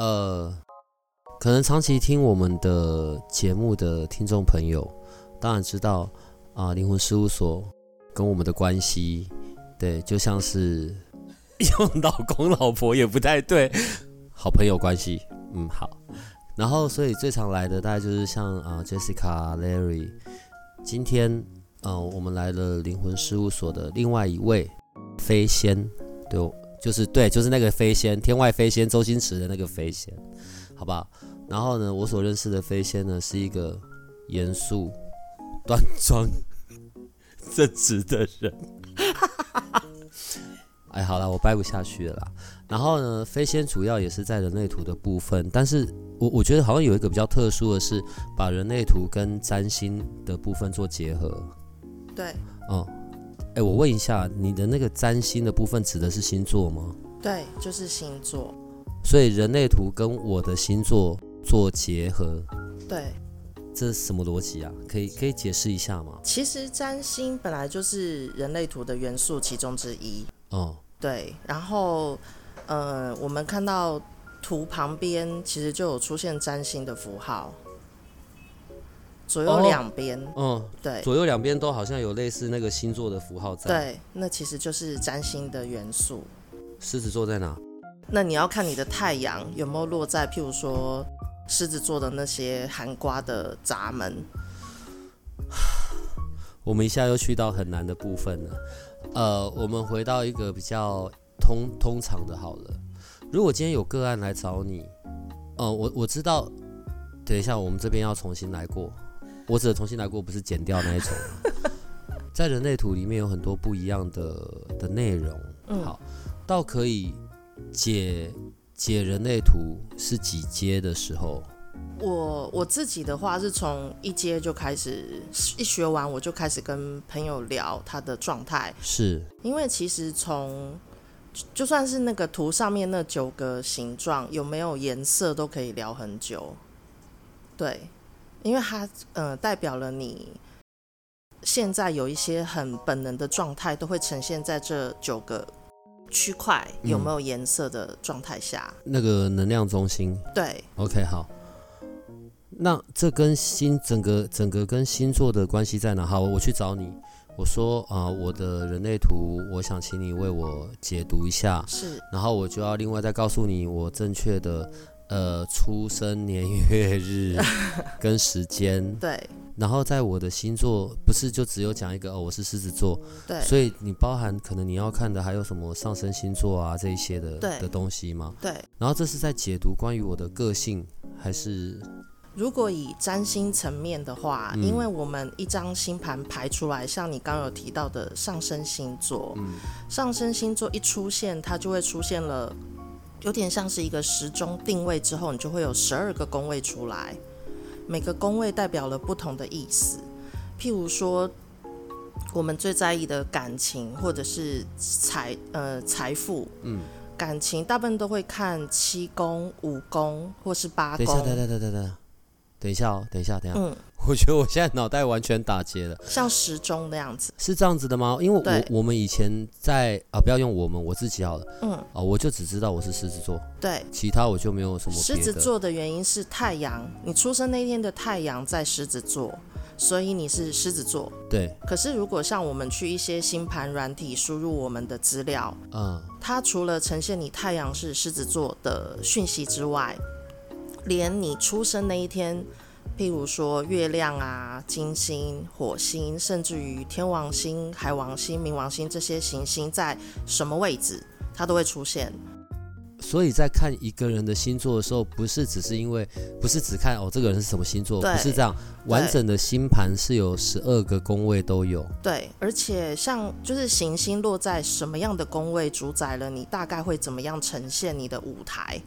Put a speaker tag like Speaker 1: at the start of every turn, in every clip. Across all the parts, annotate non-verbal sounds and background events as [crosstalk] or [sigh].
Speaker 1: 呃，可能长期听我们的节目的听众朋友，当然知道啊，灵魂事务所跟我们的关系，对，就像是用老公老婆也不太对，好朋友关系，嗯，好。然后，所以最常来的大概就是像啊，Jessica、Larry。今天，嗯，我们来了灵魂事务所的另外一位飞仙，对。就是对，就是那个飞仙，天外飞仙，周星驰的那个飞仙，好不好？然后呢，我所认识的飞仙呢，是一个严肃、端庄、[laughs] 正直的人。哎，好了，我掰不下去了啦。然后呢，飞仙主要也是在人类图的部分，但是我我觉得好像有一个比较特殊的是，把人类图跟占星的部分做结合。
Speaker 2: 对，
Speaker 1: 嗯。哎，我问一下，你的那个占星的部分指的是星座吗？
Speaker 2: 对，就是星座。
Speaker 1: 所以人类图跟我的星座做结合。
Speaker 2: 对。
Speaker 1: 这是什么逻辑啊？可以可以解释一下吗？
Speaker 2: 其实占星本来就是人类图的元素其中之一。
Speaker 1: 哦。
Speaker 2: 对，然后呃，我们看到图旁边其实就有出现占星的符号。左右两边，
Speaker 1: 嗯，
Speaker 2: 对，
Speaker 1: 左右两边都好像有类似那个星座的符号在。
Speaker 2: 对，那其实就是占星的元素。
Speaker 1: 狮子座在哪？
Speaker 2: 那你要看你的太阳有没有落在，譬如说狮子座的那些寒瓜的闸门。[sighs]
Speaker 1: 我们一下又去到很难的部分了。呃，我们回到一个比较通通常的好了。如果今天有个案来找你，呃，我我知道，等一下我们这边要重新来过。我只重新来过，不是剪掉那一种。[laughs] 在人类图里面有很多不一样的的内容。好，到可以解解人类图是几阶的时候？
Speaker 2: 我我自己的话是从一阶就开始，一学完我就开始跟朋友聊他的状态。
Speaker 1: 是，
Speaker 2: 因为其实从就算是那个图上面那九个形状有没有颜色都可以聊很久。对。因为它呃代表了你现在有一些很本能的状态，都会呈现在这九个区块有没有颜色的状态下。
Speaker 1: 那个能量中心。
Speaker 2: 对。
Speaker 1: OK，好。那这跟星整个整个跟星座的关系在哪？好，我去找你，我说啊，我的人类图，我想请你为我解读一下。
Speaker 2: 是。
Speaker 1: 然后我就要另外再告诉你我正确的。呃，出生年月日 [laughs] 跟时间，
Speaker 2: 对。
Speaker 1: 然后在我的星座，不是就只有讲一个哦，我是狮子座，
Speaker 2: 对。
Speaker 1: 所以你包含可能你要看的还有什么上升星座啊这一些的
Speaker 2: 的
Speaker 1: 东西吗？
Speaker 2: 对。
Speaker 1: 然后这是在解读关于我的个性，还是？
Speaker 2: 如果以占星层面的话，因为我们一张星盘排出来，像你刚刚有提到的上升星座，嗯，上升星座一出现，它就会出现了。有点像是一个时钟定位之后，你就会有十二个宫位出来，每个宫位代表了不同的意思。譬如说，我们最在意的感情或者是财呃财富，嗯，感情大部分都会看七宫、五宫或是八宫。
Speaker 1: 等一下，等等等等等，等一下哦，等一下，等一下。嗯。我觉得我现在脑袋完全打结了，
Speaker 2: 像时钟的样子，
Speaker 1: 是这样子的吗？因为我我们以前在啊，不要用我们，我自己好了，嗯，啊，我就只知道我是狮子座，
Speaker 2: 对，
Speaker 1: 其他我就没有什么。
Speaker 2: 狮子座的原因是太阳，你出生那天的太阳在狮子座，所以你是狮子座，
Speaker 1: 对。
Speaker 2: 可是如果像我们去一些星盘软体输入我们的资料，嗯，它除了呈现你太阳是狮子座的讯息之外，连你出生那一天。譬如说月亮啊、金星、火星，甚至于天王星、海王星、冥王星这些行星在什么位置，它都会出现。
Speaker 1: 所以在看一个人的星座的时候，不是只是因为，不是只看哦这个人是什么星座，不是这样，完整的星盘是有十二个宫位都有。
Speaker 2: 对，而且像就是行星落在什么样的宫位，主宰了你大概会怎么样呈现你的舞台，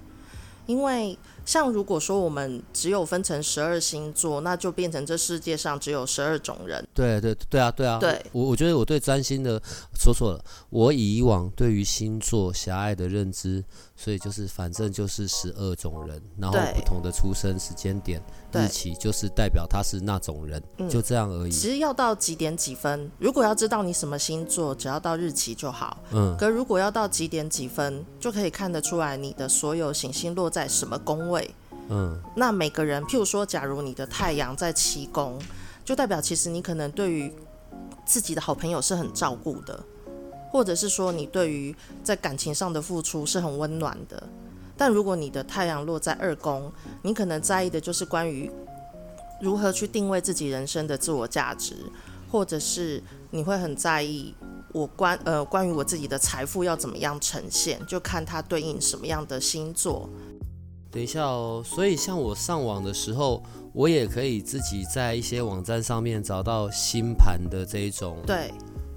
Speaker 2: 因为。像如果说我们只有分成十二星座，那就变成这世界上只有十二种人。
Speaker 1: 对对对啊对啊。
Speaker 2: 对，
Speaker 1: 我我觉得我对占星的说错了，我以往对于星座狭隘的认知，所以就是反正就是十二种人，然后不同的出生时间点。日期就是代表他是那种人，就这样而已。
Speaker 2: 其实要到几点几分，如果要知道你什么星座，只要到日期就好。嗯，可如果要到几点几分，就可以看得出来你的所有行星落在什么宫位。嗯，那每个人，譬如说，假如你的太阳在七宫，就代表其实你可能对于自己的好朋友是很照顾的，或者是说你对于在感情上的付出是很温暖的。但如果你的太阳落在二宫，你可能在意的就是关于如何去定位自己人生的自我价值，或者是你会很在意我关呃关于我自己的财富要怎么样呈现，就看它对应什么样的星座。
Speaker 1: 等一下哦，所以像我上网的时候，我也可以自己在一些网站上面找到星盘的这一种。
Speaker 2: 对。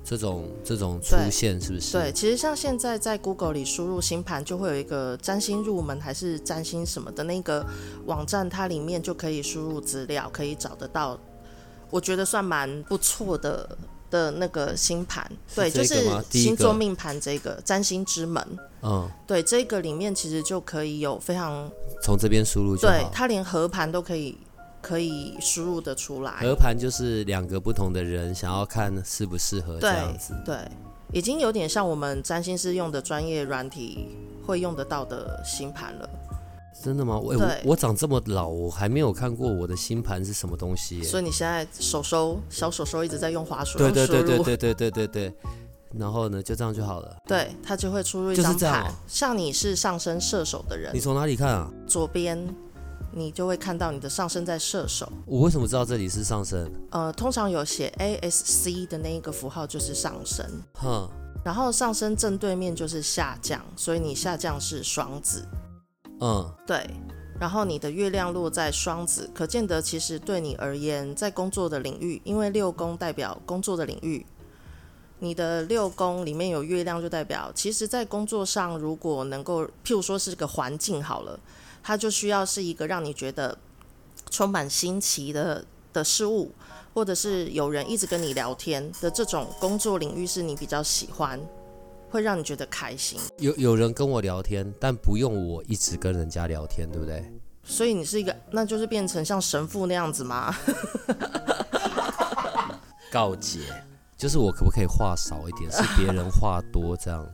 Speaker 1: 这种这种出现是不是？
Speaker 2: 对，其实像现在在 Google 里输入星盘，就会有一个占星入门还是占星什么的那个网站，它里面就可以输入资料，可以找得到。我觉得算蛮不错的的那个星盘，对，就是星座命盘这个占星之门。嗯，对，这个里面其实就可以有非常
Speaker 1: 从这边输入，
Speaker 2: 对，它连合盘都可以。可以输入的出来，
Speaker 1: 合盘就是两个不同的人想要看适不适合这样子。
Speaker 2: 对，已经有点像我们占星师用的专业软体会用得到的星盘了。
Speaker 1: 真的吗？我我我长这么老，我还没有看过我的星盘是什么东西。
Speaker 2: 所以你现在手手小手手一直在用滑鼠，
Speaker 1: 对对对对对对对对对。然后呢，就这样就好了。
Speaker 2: 对，它就会出入一张盘。像你是上升射手的人，
Speaker 1: 你从哪里看啊？
Speaker 2: 左边。你就会看到你的上升在射手。
Speaker 1: 我为什么知道这里是上升？
Speaker 2: 呃，通常有写 A S C 的那一个符号就是上升。哼。然后上升正对面就是下降，所以你下降是双子。嗯，对。然后你的月亮落在双子，可见得其实对你而言，在工作的领域，因为六宫代表工作的领域，你的六宫里面有月亮，就代表其实在工作上，如果能够，譬如说是个环境好了。它就需要是一个让你觉得充满新奇的的事物，或者是有人一直跟你聊天的这种工作领域是你比较喜欢，会让你觉得开心。
Speaker 1: 有有人跟我聊天，但不用我一直跟人家聊天，对不对？
Speaker 2: 所以你是一个，那就是变成像神父那样子吗？[laughs]
Speaker 1: 告解，就是我可不可以话少一点，是别人话多这样。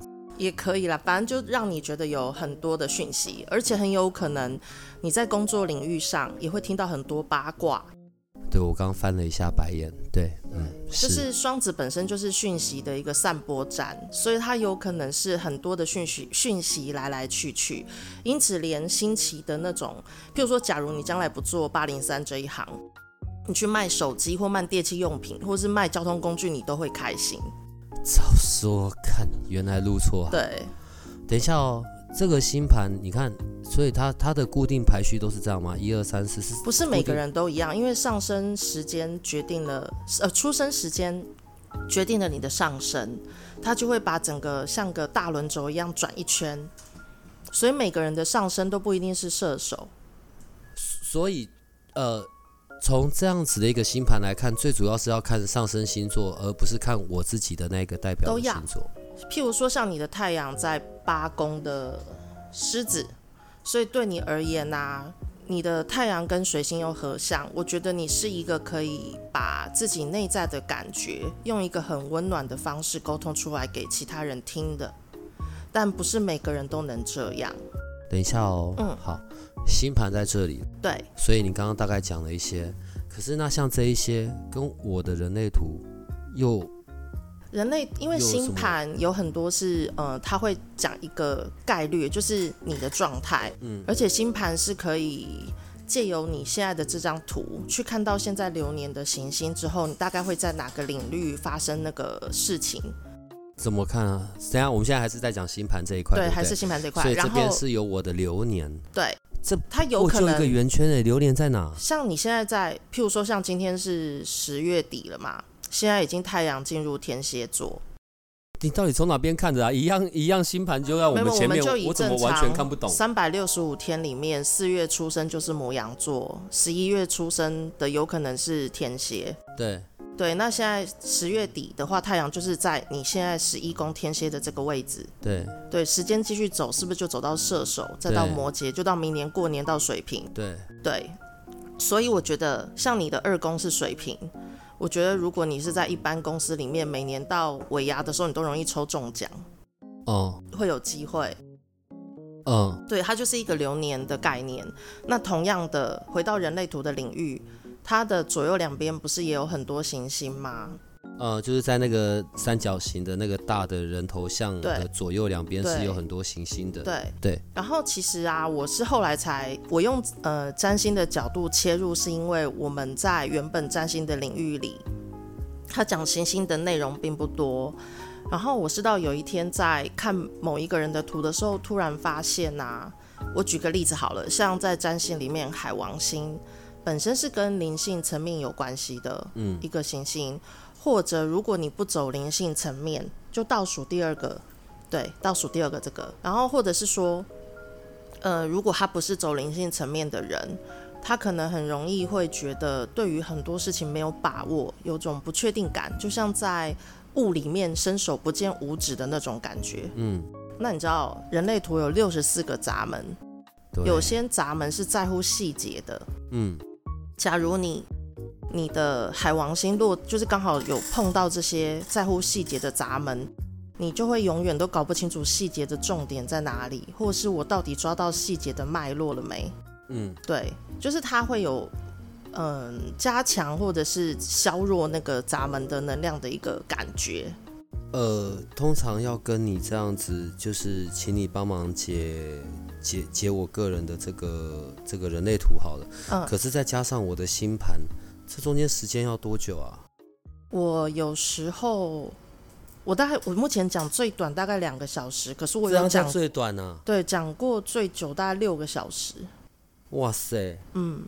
Speaker 2: 也可以啦，反正就让你觉得有很多的讯息，而且很有可能你在工作领域上也会听到很多八卦。
Speaker 1: 对我刚翻了一下白眼，对，嗯，
Speaker 2: 就是双子本身就是讯息的一个散播站，所以它有可能是很多的讯息讯息来来去去，因此连新奇的那种，譬如说，假如你将来不做八零三这一行，你去卖手机或卖电器用品，或是卖交通工具，你都会开心。
Speaker 1: 早说看，原来录错。
Speaker 2: 对，
Speaker 1: 等一下哦，这个星盘你看，所以它它的固定排序都是这样吗？一二三四四？
Speaker 2: 不是每个人都一样，因为上升时间决定了，呃，出生时间决定了你的上升，它就会把整个像个大轮轴一样转一圈，所以每个人的上升都不一定是射手。
Speaker 1: 所以，呃。从这样子的一个星盘来看，最主要是要看上升星座，而不是看我自己的那个代表星座。
Speaker 2: 譬如说，像你的太阳在八宫的狮子，所以对你而言呐，你的太阳跟水星又合相，我觉得你是一个可以把自己内在的感觉，用一个很温暖的方式沟通出来给其他人听的。但不是每个人都能这样。
Speaker 1: 等一下哦，嗯，好。星盘在这里，
Speaker 2: 对，
Speaker 1: 所以你刚刚大概讲了一些，可是那像这一些跟我的人类图又，
Speaker 2: 人类因为星盘有很多是呃，他会讲一个概率，就是你的状态，嗯，而且星盘是可以借由你现在的这张图去看到现在流年的行星之后，你大概会在哪个领域发生那个事情。
Speaker 1: 怎么看啊？等下我们现在还是在讲星盘这一块，对，
Speaker 2: 还是星盘这块。
Speaker 1: 所以这边是有我的流年，
Speaker 2: 对，
Speaker 1: 这
Speaker 2: 它有可
Speaker 1: 我就一个
Speaker 2: 能
Speaker 1: 圆圈诶，流年在哪？
Speaker 2: 像你现在在，譬如说像今天是十月底了嘛，现在已经太阳进入天蝎座，
Speaker 1: 你到底从哪边看的啊？一样一样星盘就在我们前面，
Speaker 2: 就以
Speaker 1: 我怎么完全看不懂？
Speaker 2: 三百六十五天里面，四月出生就是摩羊座，十一月出生的有可能是天蝎。
Speaker 1: 对，
Speaker 2: 对，那现在十月底的话，太阳就是在你现在十一宫天蝎的这个位置。
Speaker 1: 对，
Speaker 2: 对，时间继续走，是不是就走到射手，再到摩羯，就到明年过年到水瓶？
Speaker 1: 对，
Speaker 2: 对，所以我觉得像你的二宫是水瓶，我觉得如果你是在一般公司里面，每年到尾牙的时候，你都容易抽中奖，
Speaker 1: 哦，
Speaker 2: 会有机会。
Speaker 1: 嗯，
Speaker 2: 对，它就是一个流年的概念。那同样的，回到人类图的领域，它的左右两边不是也有很多行星吗？
Speaker 1: 呃，就是在那个三角形的那个大的人头像的左右两边是有很多行星的。
Speaker 2: 对
Speaker 1: 对。
Speaker 2: 然后其实啊，我是后来才我用呃占星的角度切入，是因为我们在原本占星的领域里，他讲行星的内容并不多。然后我是到有一天在看某一个人的图的时候，突然发现呐、我举个例子好了，像在占星里面，海王星本身是跟灵性层面有关系的
Speaker 1: 嗯
Speaker 2: 一个行星，或者如果你不走灵性层面，就倒数第二个，对，倒数第二个这个，然后或者是说，呃，如果他不是走灵性层面的人，他可能很容易会觉得对于很多事情没有把握，有种不确定感，就像在雾里面伸手不见五指的那种感觉。
Speaker 1: 嗯，
Speaker 2: 那你知道人类图有六十四个闸门，
Speaker 1: 对，
Speaker 2: 有些闸门是在乎细节的。
Speaker 1: 嗯
Speaker 2: 假如你你的海王星落就是刚好有碰到这些在乎细节的闸门，你就会永远都搞不清楚细节的重点在哪里，或是我到底抓到细节的脉络了没？
Speaker 1: 嗯
Speaker 2: 对，就是它会有嗯加强或者是削弱那个闸门的能量的一个感觉。
Speaker 1: 呃，通常要跟你这样子，就是请你帮忙解解解我个人的这个这个人类图好了。
Speaker 2: 嗯，
Speaker 1: 可是再加上我的星盘，这中间时间要多久啊？
Speaker 2: 我有时候我大概我目前讲最短大概两个小时，可是我有讲
Speaker 1: 最短啊！
Speaker 2: 对讲过最久大概六个小时。
Speaker 1: 哇塞，
Speaker 2: 嗯，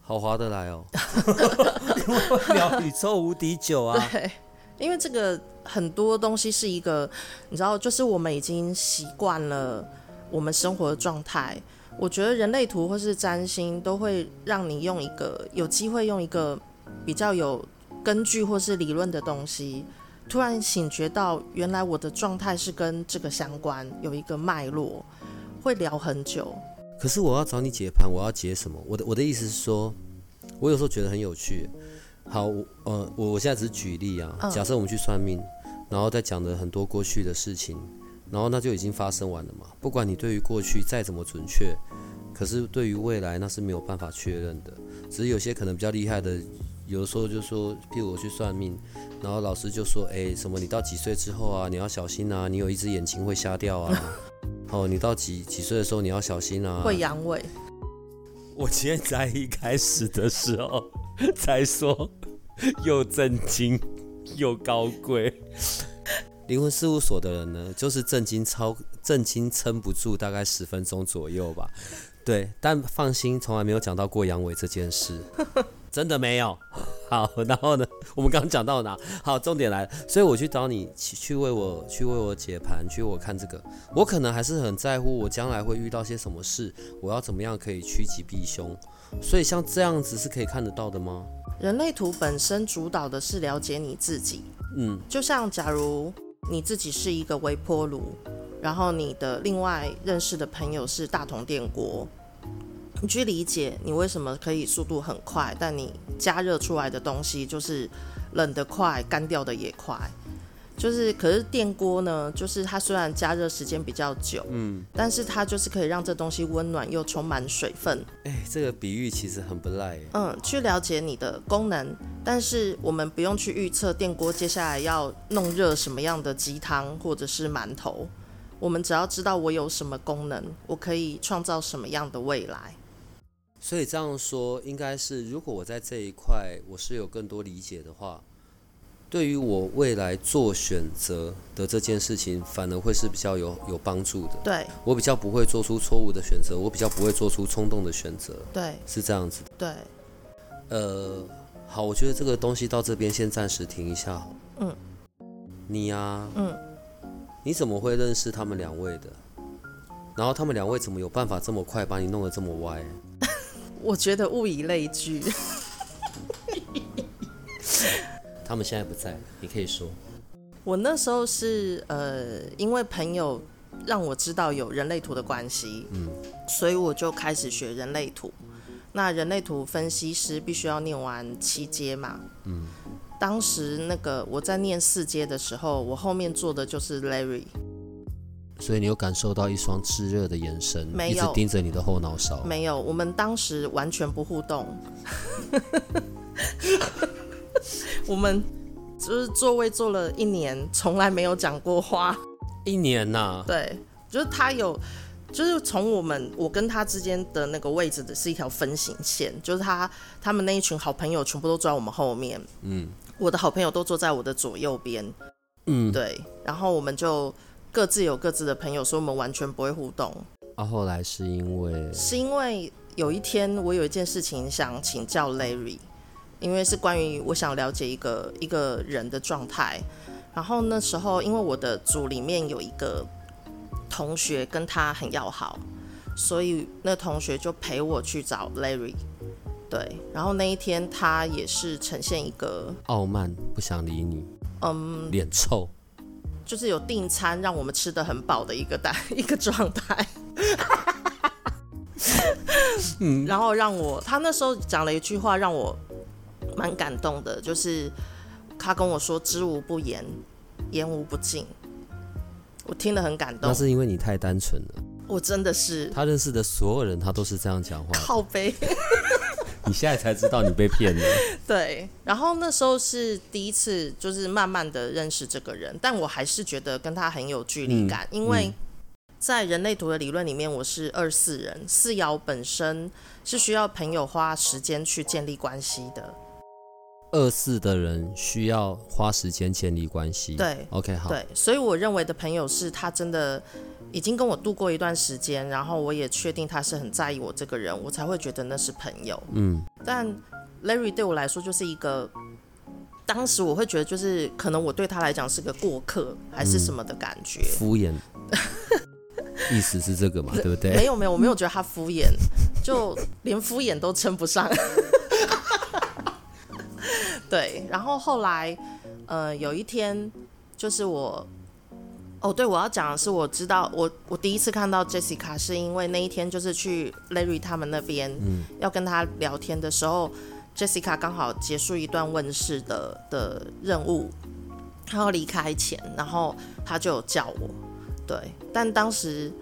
Speaker 1: 好划得来哦！[laughs] 聊宇宙无敌久啊！
Speaker 2: 对，因为这个很多东西是一个，你知道，就是我们已经习惯了我们生活的状态。我觉得人类图或是占星都会让你用一个有机会用一个比较有根据或是理论的东西，突然醒觉到原来我的状态是跟这个相关，有一个脉络，会聊很久。
Speaker 1: 可是我要找你解盘，我要解什么？我的我的意思是说，我有时候觉得很有趣。好，我呃，我我现在只是举例啊。
Speaker 2: 嗯
Speaker 1: 假设我们去算命，然后再讲的很多过去的事情，然后那就已经发生完了嘛。不管你对于过去再怎么准确，可是对于未来那是没有办法确认的。只是有些可能比较厉害的，有的时候就说，譬如我去算命，然后老师就说，哎，什么你到几岁之后啊，你要小心啊，你有一只眼睛会瞎掉啊。[laughs] 哦，你到几几岁的时候你要小心啊。
Speaker 2: 会阳痿，
Speaker 1: 我今天在一开始的时候才说又震惊又高贵。灵魂事务所的人呢，就是震惊超震惊撑不住大概十分钟左右吧。[laughs] 对，但放心，从来没有讲到过阳痿这件事，[laughs] 真的没有。好，然后呢，我们刚刚讲到哪？好，重点来了，所以我去找你去去为我去为我解盘，去为我看这个，我可能还是很在乎我将来会遇到些什么事，我要怎么样可以趋吉避凶。所以像这样子是可以看得到的吗？
Speaker 2: 人类图本身主导的是了解你自己，
Speaker 1: 嗯
Speaker 2: 就像假如你自己是一个微波炉，然后你的另外认识的朋友是大同电锅，你去理解你为什么可以速度很快，但你加热出来的东西就是冷得快，干掉的也快。就是，可是电锅呢，就是它虽然加热时间比较久，
Speaker 1: 嗯，
Speaker 2: 但是它就是可以让这东西温暖又充满水分，
Speaker 1: 哎、这个比喻其实很不赖耶。
Speaker 2: 嗯，去了解你的功能，但是我们不用去预测电锅接下来要弄热什么样的鸡汤或者是馒头，我们只要知道我有什么功能，我可以创造什么样的未来。
Speaker 1: 所以这样说，应该是如果我在这一块我是有更多理解的话，对于我未来做选择的这件事情，反而会是比较有有帮助的。
Speaker 2: 对
Speaker 1: 我比较不会做出错误的选择，我比较不会做出冲动的选择，
Speaker 2: 对
Speaker 1: 是这样子的。
Speaker 2: 对，
Speaker 1: 呃，好，我觉得这个东西到这边先暂时停一下。
Speaker 2: 嗯，
Speaker 1: 你呀、
Speaker 2: 嗯，
Speaker 1: 你怎么会认识他们两位的？然后他们两位怎么有办法这么快把你弄得这么歪？[laughs]
Speaker 2: 我觉得物以类聚。[laughs]
Speaker 1: 他们现在不在，你可以说。
Speaker 2: 我那时候是呃，因为朋友让我知道有人类图的关系，
Speaker 1: 嗯，
Speaker 2: 所以我就开始学人类图。那人类图分析师必须要念完七阶嘛，
Speaker 1: 嗯，
Speaker 2: 当时那个我在念四阶的时候，我后面坐的就是 Larry，
Speaker 1: 所以你有感受到一双炙热的眼神，
Speaker 2: 没
Speaker 1: 一直盯着你的后脑勺。
Speaker 2: 没有，我们当时完全不互动，[laughs] [laughs] 我们就是座位坐了一年，从来没有讲过话。
Speaker 1: 一年呐、
Speaker 2: 对，就是他有，就是从我们我跟他之间的那个位置的是一条分形线，就是他他们那一群好朋友全部都坐在我们后面，
Speaker 1: 嗯
Speaker 2: 我的好朋友都坐在我的左右边，
Speaker 1: 嗯，。
Speaker 2: 对，然后我们就各自有各自的朋友，所以我们完全不会互动。
Speaker 1: 啊，后来是因为
Speaker 2: 是因为有一天我有一件事情想请教 Larry，因为是关于我想了解一个一个人的状态。然后那时候因为我的组里面有一个同学跟他很要好，所以那同学就陪我去找 Larry。对，然后那一天他也是呈现一个
Speaker 1: 傲慢，不想理你，
Speaker 2: 嗯，
Speaker 1: 脸臭。
Speaker 2: 就是有订餐让我们吃的很饱的一个大 [laughs] 一个状态。
Speaker 1: 嗯，
Speaker 2: 然后让我，他那时候讲了一句话让我蛮感动的，就是他跟我说“知无不言，言无不尽”，我听得很感动
Speaker 1: 那。是因为你太单纯了。
Speaker 2: 我真的是
Speaker 1: 他认识的所有人，他都是这样讲话。
Speaker 2: 靠背，[laughs]
Speaker 1: 你现在才知道你被骗了。[laughs]
Speaker 2: 对。然后那时候是第一次，就是慢慢的认识这个人，但我还是觉得跟他很有距离感，因为
Speaker 1: 嗯
Speaker 2: 在人类图的理论里面，我是二四人，四爻本身是需要朋友花时间去建立关系的。
Speaker 1: 二四的人需要花时间建立关系。
Speaker 2: 对
Speaker 1: ，OK，好。
Speaker 2: 对，所以我认为的朋友是他真的已经跟我度过一段时间，然后我也确定他是很在意我这个人，我才会觉得那是朋友。
Speaker 1: 嗯，
Speaker 2: 但 Larry 对我来说就是一个，当时我会觉得就是可能我对他来讲是个过客还是什么的感觉。
Speaker 1: 敷衍，[laughs] 意思是这个嘛，对不对没？
Speaker 2: 有没有，我没有觉得他敷衍，就连敷衍都称不上。[laughs] 对，然后后来，呃，有一天，就是我，哦，对，我要讲的是，我知道，我我第一次看到 Jessica 是因为那一天就是去 Larry 他们那边，
Speaker 1: 嗯
Speaker 2: 要跟他聊天的时候，Jessica 刚好结束一段问世的的任务，他要离开前，然后他就有叫我，对，但当时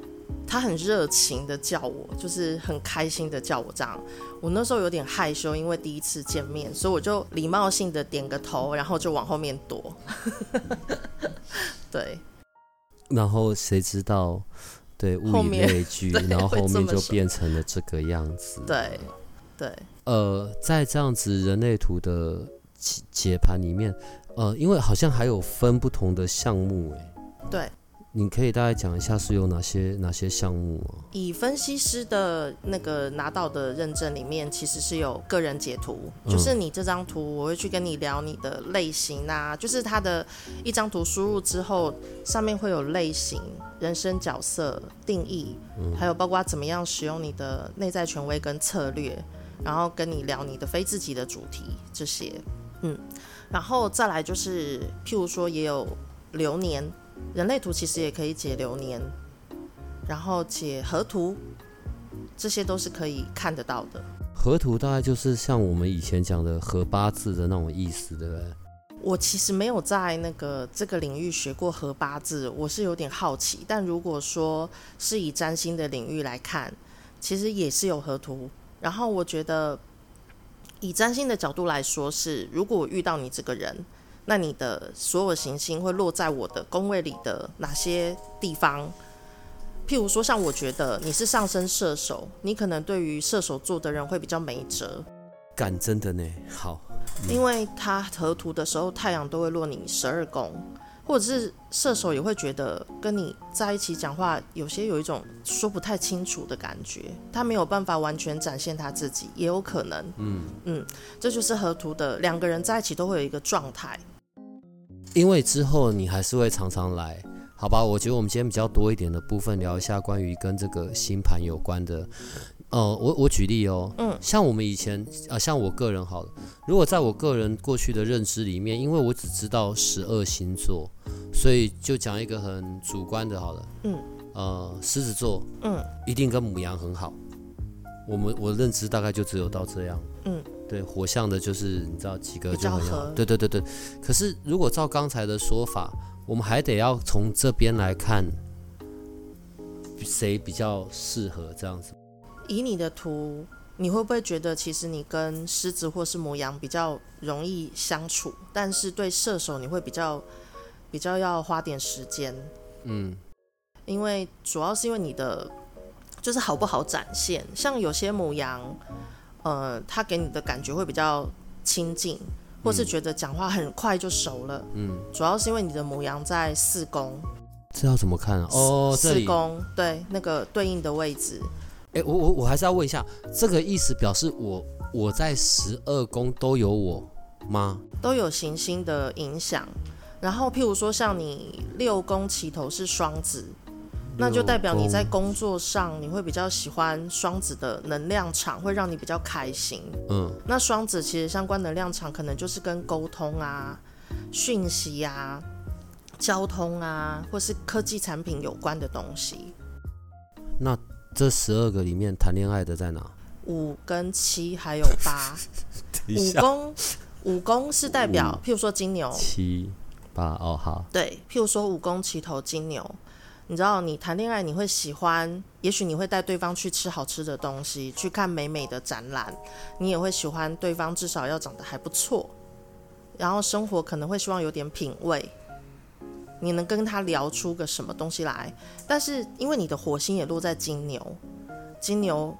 Speaker 2: 他很热情的叫我，就是很开心的叫我这样。我那时候有点害羞，因为第一次见面，所以我就礼貌性的点个头，然后就往后面躲。[laughs] 对，
Speaker 1: 然后谁知道，对，物以类聚，然后后面就变成了这个样子。
Speaker 2: 对，对，
Speaker 1: 呃，在这样子人类图的解解盘里面，呃，因为好像还有分不同的项目，哎，
Speaker 2: 对。
Speaker 1: 你可以大概讲一下是有哪些哪些项目吗？
Speaker 2: 以分析师的那个拿到的认证里面，其实是有个人截图，
Speaker 1: 嗯。
Speaker 2: 就是你这张图，我会去跟你聊你的类型啊，就是它的一张图输入之后，上面会有类型、人生角色定义，还有包括怎么样使用你的内在权威跟策略，然后跟你聊你的非自己的主题这些，嗯，然后再来就是譬如说也有流年，人类图其实也可以解流年。然后解河图，这些都是可以看得到的。
Speaker 1: 河图大概就是像我们以前讲的合八字的那种意思，对不对？
Speaker 2: 我其实没有在那个这个领域学过合八字，我是有点好奇。但如果说是以占星的领域来看，其实也是有合图。然后我觉得，以占星的角度来说是，如果我遇到你这个人，那你的所有行星会落在我的宫位里的哪些地方？譬如说，像我觉得你是上升射手，你可能对于射手座的人会比较没辙。
Speaker 1: 敢真的呢，好，
Speaker 2: 因为他合图的时候太阳都会落你十二宫，或者是射手也会觉得跟你在一起讲话有些有一种说不太清楚的感觉，他没有办法完全展现他自己，也有可能，嗯嗯，这就是河图的两个人在一起都会有一个状态。
Speaker 1: 因为之后你还是会常常来，好吧？我觉得我们今天比较多一点的部分聊一下关于跟这个星盘有关的。呃，我我举例哦，嗯，像我们以前啊，像我个人好了，如果在我个人过去的认知里面，因为我只知道十二星座，所以就讲一个很主观的，好了，嗯，呃，狮子座，嗯，一定跟母羊很好。我们我认知大概就只有到这样，嗯。对火象的，就是你知道几个就很好。对对对对。可是如果照刚才的说法，我们还得要从这边来看，谁比较适合这样子。
Speaker 2: 以你的图，你会不会觉得其实你跟狮子或是母羊比较容易相处？但是对射手，你会比较比较要花点时间。嗯。因为主要是因为你的就是好不好展现，像有些母羊。呃，他给你的感觉会比较亲近，或是觉得讲话很快就熟了。嗯，主要是因为你的母羊在四宫，
Speaker 1: 这要怎么看啊？哦，
Speaker 2: 四宫对那个对应的位置。
Speaker 1: 哎，我我我还是要问一下，这个意思表示我我在十二宫都有我吗？
Speaker 2: 都有行星的影响。然后譬如说像你六宫起头是双子。那就代表你在工作上你会比较喜欢双子的能量场，会让你比较开心。嗯，那双子其实相关能量场可能就是跟沟通啊、讯息啊、交通啊，或是科技产品有关的东西。
Speaker 1: 那这十二个里面谈恋爱的在哪？
Speaker 2: 五跟七还有八。[laughs] 五宫，五宫是代表，譬如说金牛。
Speaker 1: 七八哦，好。
Speaker 2: 对，譬如说五宫齐头金牛。你知道，你谈恋爱你会喜欢，也许你会带对方去吃好吃的东西，去看美美的展览，你也会喜欢对方至少要长得还不错，然后生活可能会希望有点品味，你能跟他聊出个什么东西来。但是因为你的火星也落在金牛，金牛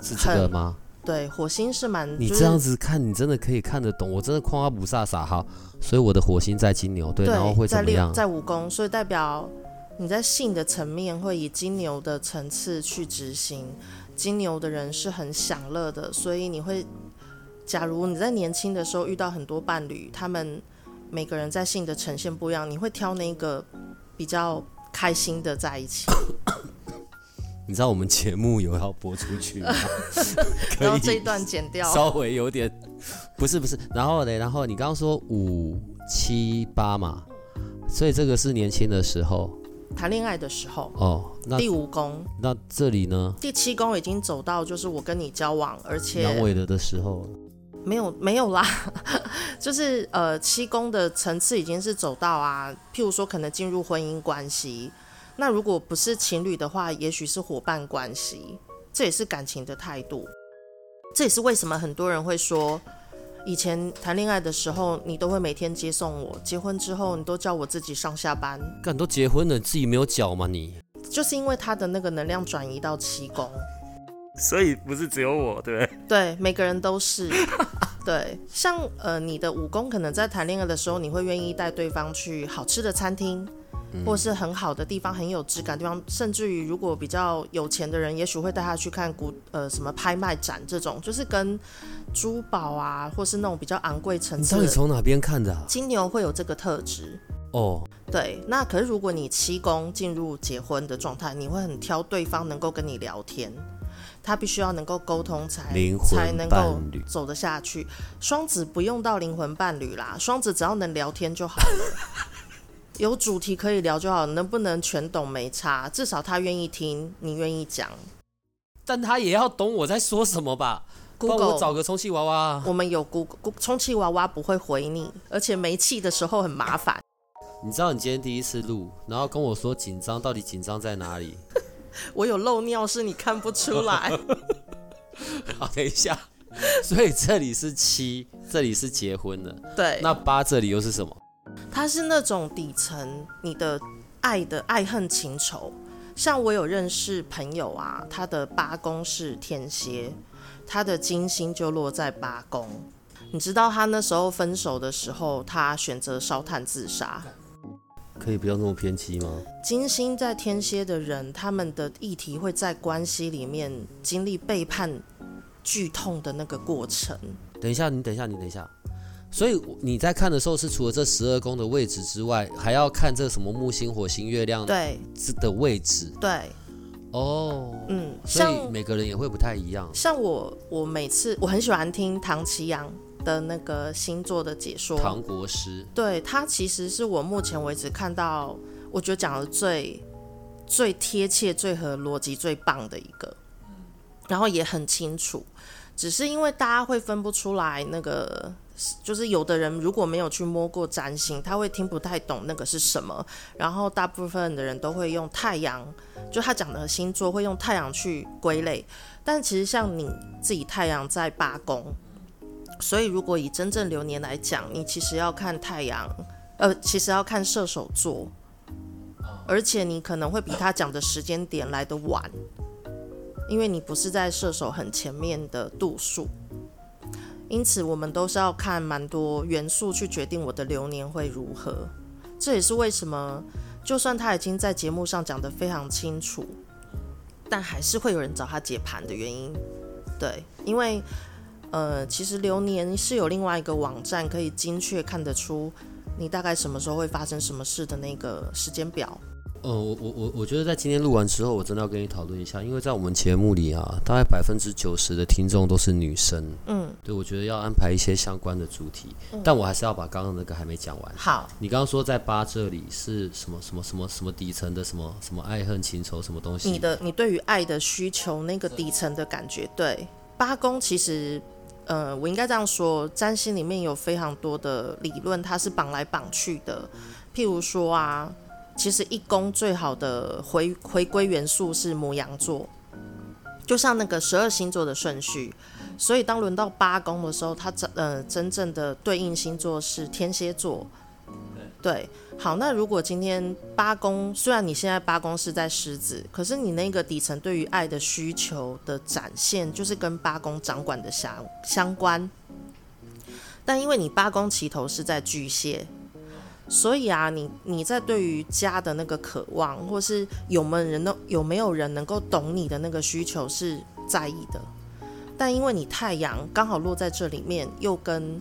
Speaker 1: 是这个吗？
Speaker 2: 对，火星是蛮……
Speaker 1: 你这样子看，你真的可以看得懂。我真的夸阿不飒飒哈，所以我的火星在金牛，对，然后会怎么样？
Speaker 2: 在五宫，所以代表。你在性的层面会以金牛的层次去执行，金牛的人是很享乐的，所以你会，假如你在年轻的时候遇到很多伴侣，他们每个人在性的呈现不一样，你会挑那个比较开心的在一起。[coughs]
Speaker 1: 你知道我们节目有要播出去吗？[laughs]
Speaker 2: 然后这一段剪掉，
Speaker 1: 稍微有点，不是不是，然后呢？然后你刚刚说五七八嘛，所以这个是年轻的时候。
Speaker 2: 谈恋爱的时候哦，那第五宫，
Speaker 1: 那这里呢？
Speaker 2: 第七宫已经走到就是我跟你交往，而且
Speaker 1: 阳痿了的时候，
Speaker 2: 没有没有啦，[laughs] 就是呃七宫的层次已经是走到啊，譬如说可能进入婚姻关系，那如果不是情侣的话，也许是伙伴关系，这也是感情的态度，这也是为什么很多人会说。以前谈恋爱的时候，你都会每天接送我；结婚之后，你都叫我自己上下班。
Speaker 1: 干都结婚了，自己没有脚吗？你
Speaker 2: 就是因为他的那个能量转移到七宫，
Speaker 1: 所以不是只有我，对不对？[laughs]
Speaker 2: 对，每个人都是。对，像呃，你的武功可能在谈恋爱的时候，你会愿意带对方去好吃的餐厅。或是很好的地方，很有质感地方，甚至于如果比较有钱的人，也许会带他去看古呃什么拍卖展这种，就是跟珠宝啊，或是那种比较昂贵层次。
Speaker 1: 你到底从哪边看的？
Speaker 2: 金牛会有这个特质哦。对，那可是如果你七宫进入结婚的状态，你会很挑对方能够跟你聊天，他必须要能够沟通才才能够走得下去。双子不用到灵魂伴侣啦，双子只要能聊天就好了。[laughs] 有主题可以聊就好，能不能全懂没差，至少他愿意听，你愿意讲，
Speaker 1: 但他也要懂我在说什么吧。Google 我找个充气娃娃，
Speaker 2: 我们有 Google 充气娃娃不会回你，而且没气的时候很麻烦。
Speaker 1: 你知道你今天第一次录，然后跟我说紧张，到底紧张在哪里？
Speaker 2: 我有漏尿是你看不出来。[laughs]
Speaker 1: 好，等一下，所以这里是七，这里是结婚的。
Speaker 2: 对，
Speaker 1: 那八这里又是什么？
Speaker 2: 它是那种底层，你的爱的爱恨情仇。像我有认识朋友啊，他的八宫是天蝎，他的金星就落在八宫。你知道他那时候分手的时候，他选择烧炭自杀。
Speaker 1: 可以不要那么偏激吗？
Speaker 2: 金星在天蝎的人，他们的议题会在关系里面经历背叛、剧痛的那个过程。
Speaker 1: 等一下，你等一下，你等一下。所以你在看的时候，是除了这十二宫的位置之外，还要看这什么木星、火星、月亮
Speaker 2: 对
Speaker 1: 的位置。
Speaker 2: 对，
Speaker 1: 哦，
Speaker 2: 嗯，
Speaker 1: 所以每个人也会不太一样。
Speaker 2: 像我，我每次我很喜欢听唐奇阳的那个星座的解说，
Speaker 1: 唐国师，
Speaker 2: 对他其实是我目前为止看到，我觉得讲的最最贴切、最合逻辑、最棒的一个，然后也很清楚。只是因为大家会分不出来，那个就是有的人如果没有去摸过占星，他会听不太懂那个是什么。然后大部分的人都会用太阳，就他讲的星座会用太阳去归类。但其实像你自己太阳在八宫，所以如果以真正流年来讲，你其实要看太阳，呃，其实要看射手座，而且你可能会比他讲的时间点来的晚。因为你不是在射手很前面的度数，因此我们都是要看蛮多元素去决定我的流年会如何。这也是为什么，就算他已经在节目上讲得非常清楚，但还是会有人找他解盘的原因。对，因为呃，其实流年是有另外一个网站可以精确看得出你大概什么时候会发生什么事的那个时间表。
Speaker 1: 呃，我我我我觉得在今天录完之后，我真的要跟你讨论一下，因为在我们节目里啊，大概百分之九十的听众都是女生。
Speaker 2: 嗯，
Speaker 1: 对，我觉得要安排一些相关的主题，但我还是要把刚刚那个还没讲完。
Speaker 2: 好，
Speaker 1: 你刚刚说在八这里是什么什么什么什么底层的什么什么爱恨情仇什么东西？
Speaker 2: 你的你对于爱的需求那个底层的感觉，对八宫其实，呃，我应该这样说，占星里面有非常多的理论，它是绑来绑去的。譬如说啊，其实一宫最好的回回归元素是摩羊座，就像那个十二星座的顺序。所以当轮到八宫的时候，它真呃真正的对应星座是天蝎座。对，好，那如果今天八宫，虽然你现在八宫是在狮子，可是你那个底层对于爱的需求的展现，就是跟八宫掌管的相相关。但因为你八宫起头是在巨蟹，所以啊，你你在对于家的那个渴望，或是有没有人能有没有人能够懂你的那个需求是在意的。但因为你太阳刚好落在这里面，又跟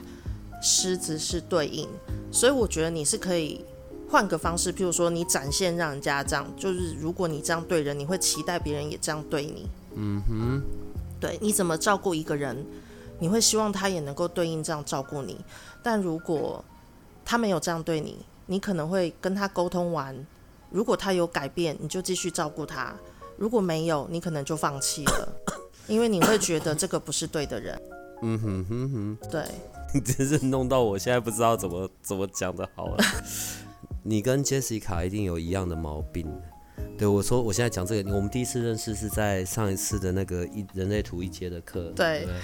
Speaker 2: 狮子是对应，所以我觉得你是可以换个方式，譬如说你展现让人家这样，就是如果你这样对人，你会期待别人也这样对你。
Speaker 1: 嗯哼，
Speaker 2: 对，你怎么照顾一个人，你会希望他也能够对应这样照顾你。但如果他没有这样对你，你可能会跟他沟通完，如果他有改变，你就继续照顾他；如果没有，你可能就放弃了，因为你会觉得这个不是对的人。
Speaker 1: 嗯哼哼哼，
Speaker 2: 对，[laughs]
Speaker 1: 你真是弄到我现在不知道怎么怎么讲的好了。[laughs] 你跟 Jessica 一定有一样的毛病。对我说，我现在讲这个，我们第一次认识是在上一次的那个一人类图一阶的课。
Speaker 2: 对
Speaker 1: 对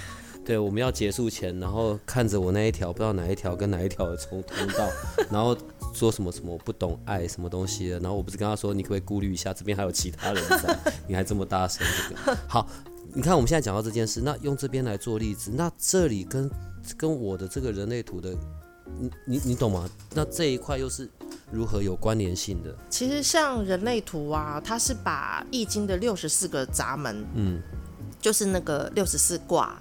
Speaker 1: 对，我们要结束前，然后看着我那一条不知道哪一条跟哪一条的通通道，[laughs] 然后说什么什么我不懂爱什么东西的，然后我不是跟他说，你可不可以顾虑一下，这边还有其他人在，你还这么大声这个。好，你看我们现在讲到这件事，那用这边来做例子，那这里跟跟我的这个人类图的，你你你懂吗？那这一块又是如何有关联性的？
Speaker 2: 其实像人类图啊，它是把易经的六十四个闸门，
Speaker 1: 嗯，
Speaker 2: 就是那个六十四卦，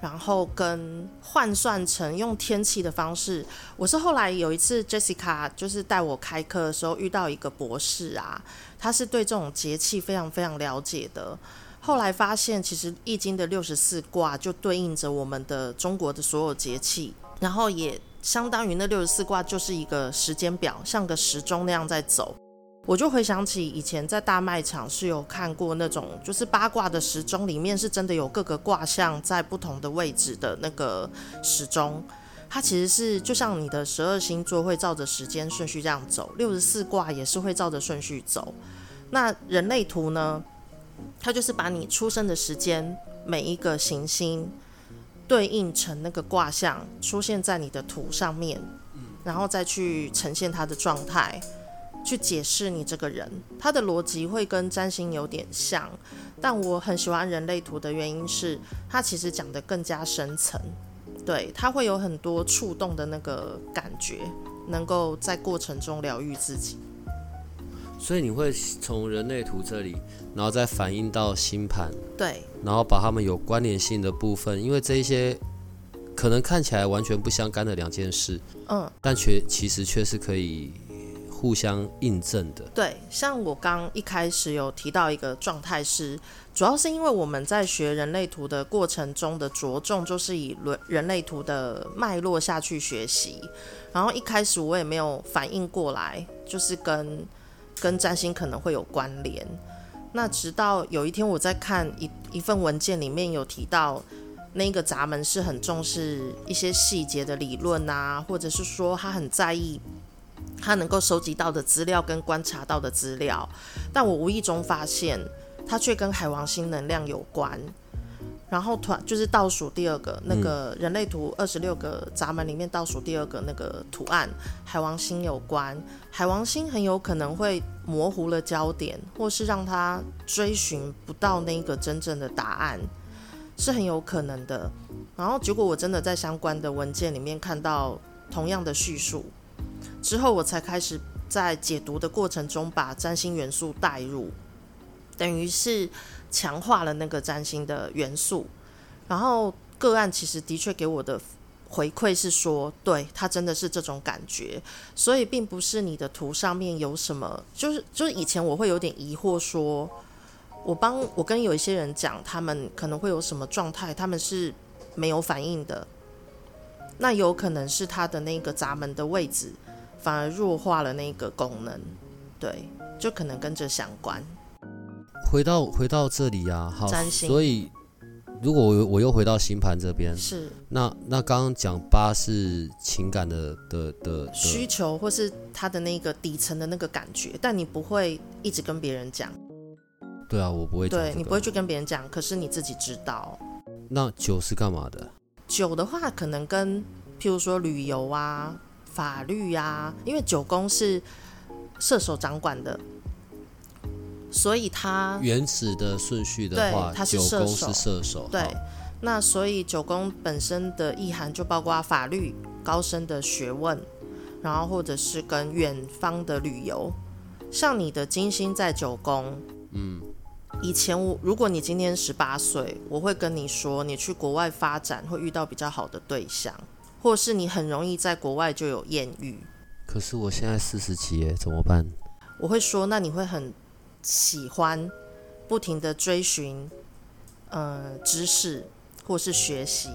Speaker 2: 然后跟换算成用天气的方式。我是后来有一次 Jessica 就是带我开课的时候遇到一个博士啊，他是对这种节气非常非常了解的。后来发现，其实易经的六十四卦就对应着我们的中国的所有节气，然后也相当于那六十四卦就是一个时间表，像个时钟那样在走。我就回想起以前在大卖场是有看过那种，就是八卦的时钟，里面是真的有各个卦象在不同的位置的那个时钟。它其实是就像你的十二星座会照着时间顺序这样走，六十四卦也是会照着顺序走。那人类图呢？它就是把你出生的时间每一个行星对应成那个卦象出现在你的图上面，然后再去呈现它的状态。去解释你这个人，它的逻辑会跟占星有点像，但我很喜欢人类图的原因是，它其实讲的更加深层。对，它会有很多触动的那个感觉，能够在过程中疗愈自己。
Speaker 1: 所以你会从人类图这里，然后再反映到星盘，
Speaker 2: 对，
Speaker 1: 然后把它们有关联性的部分，因为这一些可能看起来完全不相干的两件事，
Speaker 2: 嗯，
Speaker 1: 但却其实却是可以互相印证的。
Speaker 2: 对，像我刚一开始有提到一个状态是，主要是因为我们在学人类图的过程中的着重就是以人人类图的脉络下去学习，然后一开始我也没有反应过来，就是跟跟占星可能会有关联。那直到有一天我在看一一份文件里面有提到，那个闸门是很重视一些细节的理论啊，或者是说他很在意他能够收集到的资料跟观察到的资料，但我无意中发现，它却跟海王星能量有关。然后团就是倒数第二个那个人类图二十六个闸门里面倒数第二个那个图案，海王星有关。海王星很有可能会模糊了焦点，或是让他追寻不到那个真正的答案，是很有可能的。然后结果我真的在相关的文件里面看到同样的叙述。之后，我才开始在解读的过程中把占星元素带入，等于是强化了那个占星的元素。然后个案其实的确给我的回馈是说，对他真的是这种感觉，所以并不是你的图上面有什么，就是就是以前我会有点疑惑，说我帮我跟有一些人讲，他们可能会有什么状态，他们是没有反应的，那有可能是他的那个闸门的位置。反而弱化了那个功能，对，就可能跟着相关。
Speaker 1: 回到回到这里啊，好，所以如果我我又回到星盘这边，
Speaker 2: 是。
Speaker 1: 那那刚刚讲八是情感的的的的。
Speaker 2: 需求或是他的那个底层的那个感觉，但你不会一直跟别人讲，
Speaker 1: 对啊，我不会讲这个。
Speaker 2: 对你不会去跟别人讲，可是你自己知道。
Speaker 1: 那酒是干嘛的？
Speaker 2: 酒的话，可能跟譬如说旅游啊、法律啊、因为九宫是射手掌管的，所以他
Speaker 1: 原始的顺序的话，
Speaker 2: 他是射手
Speaker 1: 是射手，
Speaker 2: 对，那所以九宫本身的意涵就包括法律、高深的学问，然后或者是跟远方的旅游。像你的金星在九宫，
Speaker 1: 嗯，
Speaker 2: 以前我如果你今天十八岁，我会跟你说，你去国外发展会遇到比较好的对象，或是你很容易在国外就有艳遇。
Speaker 1: 可是我现在四十几耶，怎么办？
Speaker 2: 我会说，那你会很喜欢不停的追寻，呃，知识或是学习。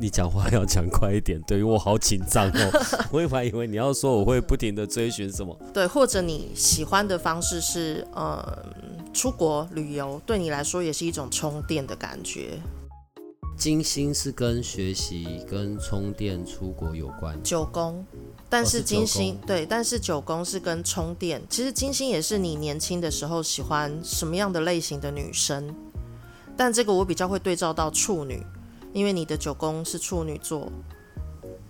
Speaker 1: 你讲话要讲快一点，对于我好紧张哦。[laughs] 我本来以为你要说我会不停的追寻什么，
Speaker 2: 对，或者你喜欢的方式是，呃，出国旅游，对你来说也是一种充电的感觉。
Speaker 1: 金星是跟学习、跟充电、出国有关。
Speaker 2: 九宫，但是金星、
Speaker 1: 宫
Speaker 2: 对，但是九宫是跟充电。其实金星也是你年轻的时候喜欢什么样的类型的女生，但这个我比较会对照到处女，因为你的九宫是处女座，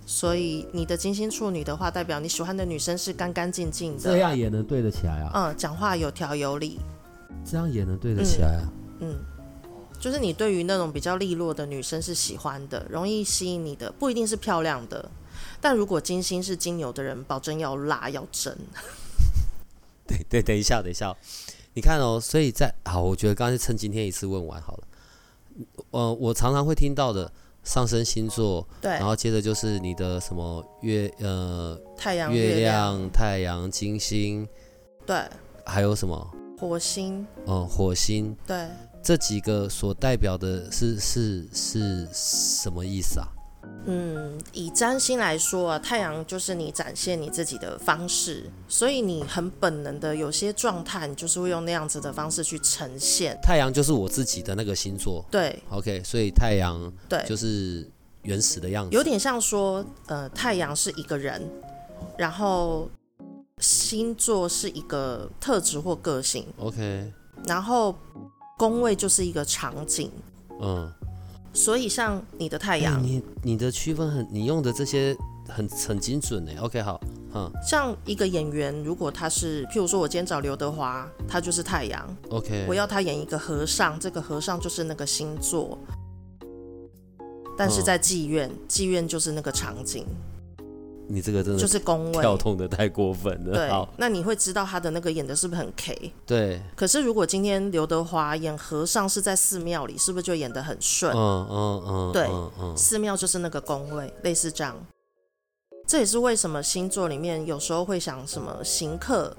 Speaker 2: 所以你的金星处女的话，代表你喜欢的女生是干干净净的，
Speaker 1: 这样也能对得起来啊？
Speaker 2: 嗯，讲话有条有理，
Speaker 1: 这样也能对得起来啊？
Speaker 2: 嗯，就是你对于那种比较利落的女生是喜欢的，容易吸引你的，不一定是漂亮的。但如果金星是金牛的人，保证要辣要真。
Speaker 1: 对对，等一下，等一下哦，你看哦，所以在好，我觉得刚才趁今天一次问完好了。呃，我常常会听到的上升星座，
Speaker 2: 对
Speaker 1: 然，后接着就是你的什么月呃
Speaker 2: 太阳、
Speaker 1: 月
Speaker 2: 亮，
Speaker 1: 亮、太阳、金星，
Speaker 2: 对，
Speaker 1: 还有什么？
Speaker 2: 火星，
Speaker 1: 嗯，火星
Speaker 2: 对，
Speaker 1: 这几个所代表的是是是什么意思啊？
Speaker 2: 嗯，以占星来说啊，太阳就是你展现你自己的方式，所以你很本能的有些状态，你就是会用那样子的方式去呈现。
Speaker 1: 太阳就是我自己的那个星座。
Speaker 2: 对
Speaker 1: ，OK，所以太阳
Speaker 2: 对，
Speaker 1: 就是原始的样子，
Speaker 2: 有点像说，呃，太阳是一个人，然后星座是一个特质或个性
Speaker 1: ，OK，
Speaker 2: 然后宫位就是一个场景。
Speaker 1: 嗯，
Speaker 2: 所以像你的太
Speaker 1: 哎
Speaker 2: 阳，
Speaker 1: 你你的区分很，你用的这些很很精准呢。OK，好，嗯
Speaker 2: 像一个演员，如果他是，譬如说我今天找刘德华，他就是太阳
Speaker 1: ，，OK，
Speaker 2: 我要他演一个和尚，这个和尚就是那个星座。但是在妓院，妓院就是那个场景，
Speaker 1: 你这个真的
Speaker 2: 就是宫位。
Speaker 1: 跳痛的太过分了。
Speaker 2: 对，，那你会知道他的那个演的是不是很 K？
Speaker 1: 对，
Speaker 2: 可是如果今天刘德华演和尚是在寺庙里，是不是就演得很顺？
Speaker 1: 嗯嗯嗯，
Speaker 2: 对
Speaker 1: 嗯嗯，
Speaker 2: 寺庙就是那个宫位，类似这样。这也是为什么星座里面有时候会想什么行客，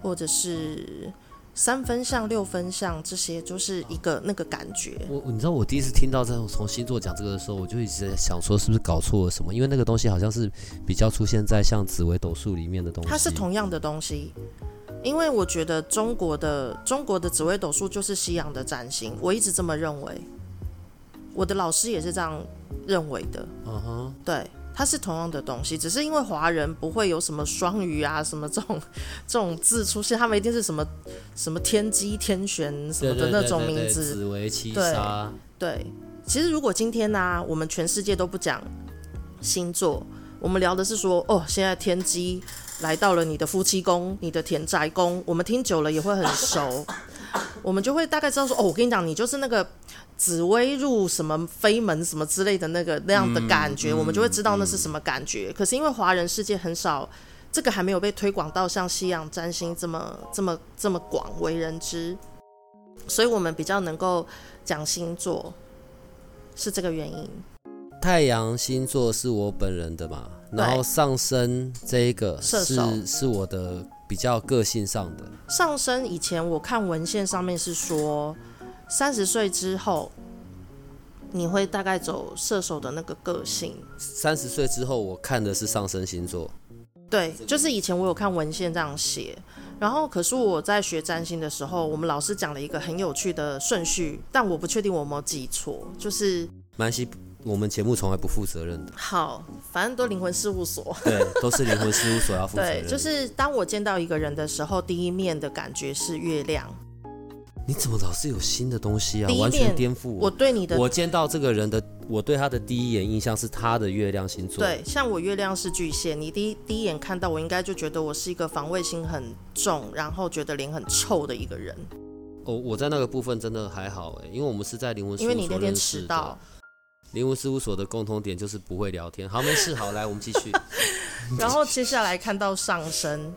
Speaker 2: 或者是三分像、六分像，这些就是一个那个感觉。
Speaker 1: 我你知道我第一次听到这种从星座讲这个的时候，我就一直在想说是不是搞错了什么？因为那个东西好像是比较出现在像紫微斗数里面的东西。
Speaker 2: 它是同样的东西，因为我觉得中国的中国的紫微斗数就是西洋的占星，我一直这么认为。我的老师也是这样认为的，
Speaker 1: 嗯哼，
Speaker 2: 对，它是同样的东西，只是因为华人不会有什么双鱼啊什么这种 [laughs] 这种字出现，他们一定是什么什么天机、天璇什么的那种
Speaker 1: 对对对
Speaker 2: 名字，
Speaker 1: 紫薇七
Speaker 2: 对
Speaker 1: 杀，
Speaker 2: 对，其实如果今天呢、我们全世界都不讲星座，我们聊的是说，哦，现在天机来到了你的夫妻宫、你的田宅宫，我们听久了也会很熟，[coughs] 我们就会大概知道说，哦，我跟你讲，你就是那个紫薇入什么飞门什么之类的那个那样的感觉，我们就会知道那是什么感觉。可是因为华人世界很少。这个还没有被推广到像西洋占星这么这么这么广为人知，所以我们比较能够讲星座，是这个原因。
Speaker 1: 太阳星座是我本人的嘛，然后上升这一个是
Speaker 2: 射手
Speaker 1: 是我的比较个性上的，
Speaker 2: 上升以前我看文献上面是说，三十岁之后，你会大概走射手的那个个性。
Speaker 1: 三十岁之后我看的是上升星座，
Speaker 2: 对，就是以前我有看文献这样写，然后可是我在学占星的时候，我们老师讲了一个很有趣的顺序，但我不确定我有没有记错，就是
Speaker 1: 蛮西，我们节目从来不负责任的，
Speaker 2: 好，反正都灵魂事务所。
Speaker 1: 对，都是灵魂事务所要负责
Speaker 2: 对，就是当我见到一个人的时候，第一面的感觉是月亮。
Speaker 1: 你怎么老是有新的东西啊完全颠覆
Speaker 2: 我对你的
Speaker 1: 我见到这个人的，我对他的第一眼印象是他的月亮星座。，
Speaker 2: 对，像我月亮是巨蟹，你第一第一眼看到我，应该就觉得我是一个防卫心很重，然后觉得脸很臭的一个人，
Speaker 1: 哦，我在那个部分真的还好哎，因为我们是在灵魂事务所
Speaker 2: 因为你那天迟到。。
Speaker 1: 灵魂事务所的共同点就是不会聊天。好，没事，好，来我们继续。[laughs] [laughs]
Speaker 2: 然后接下来看到上升，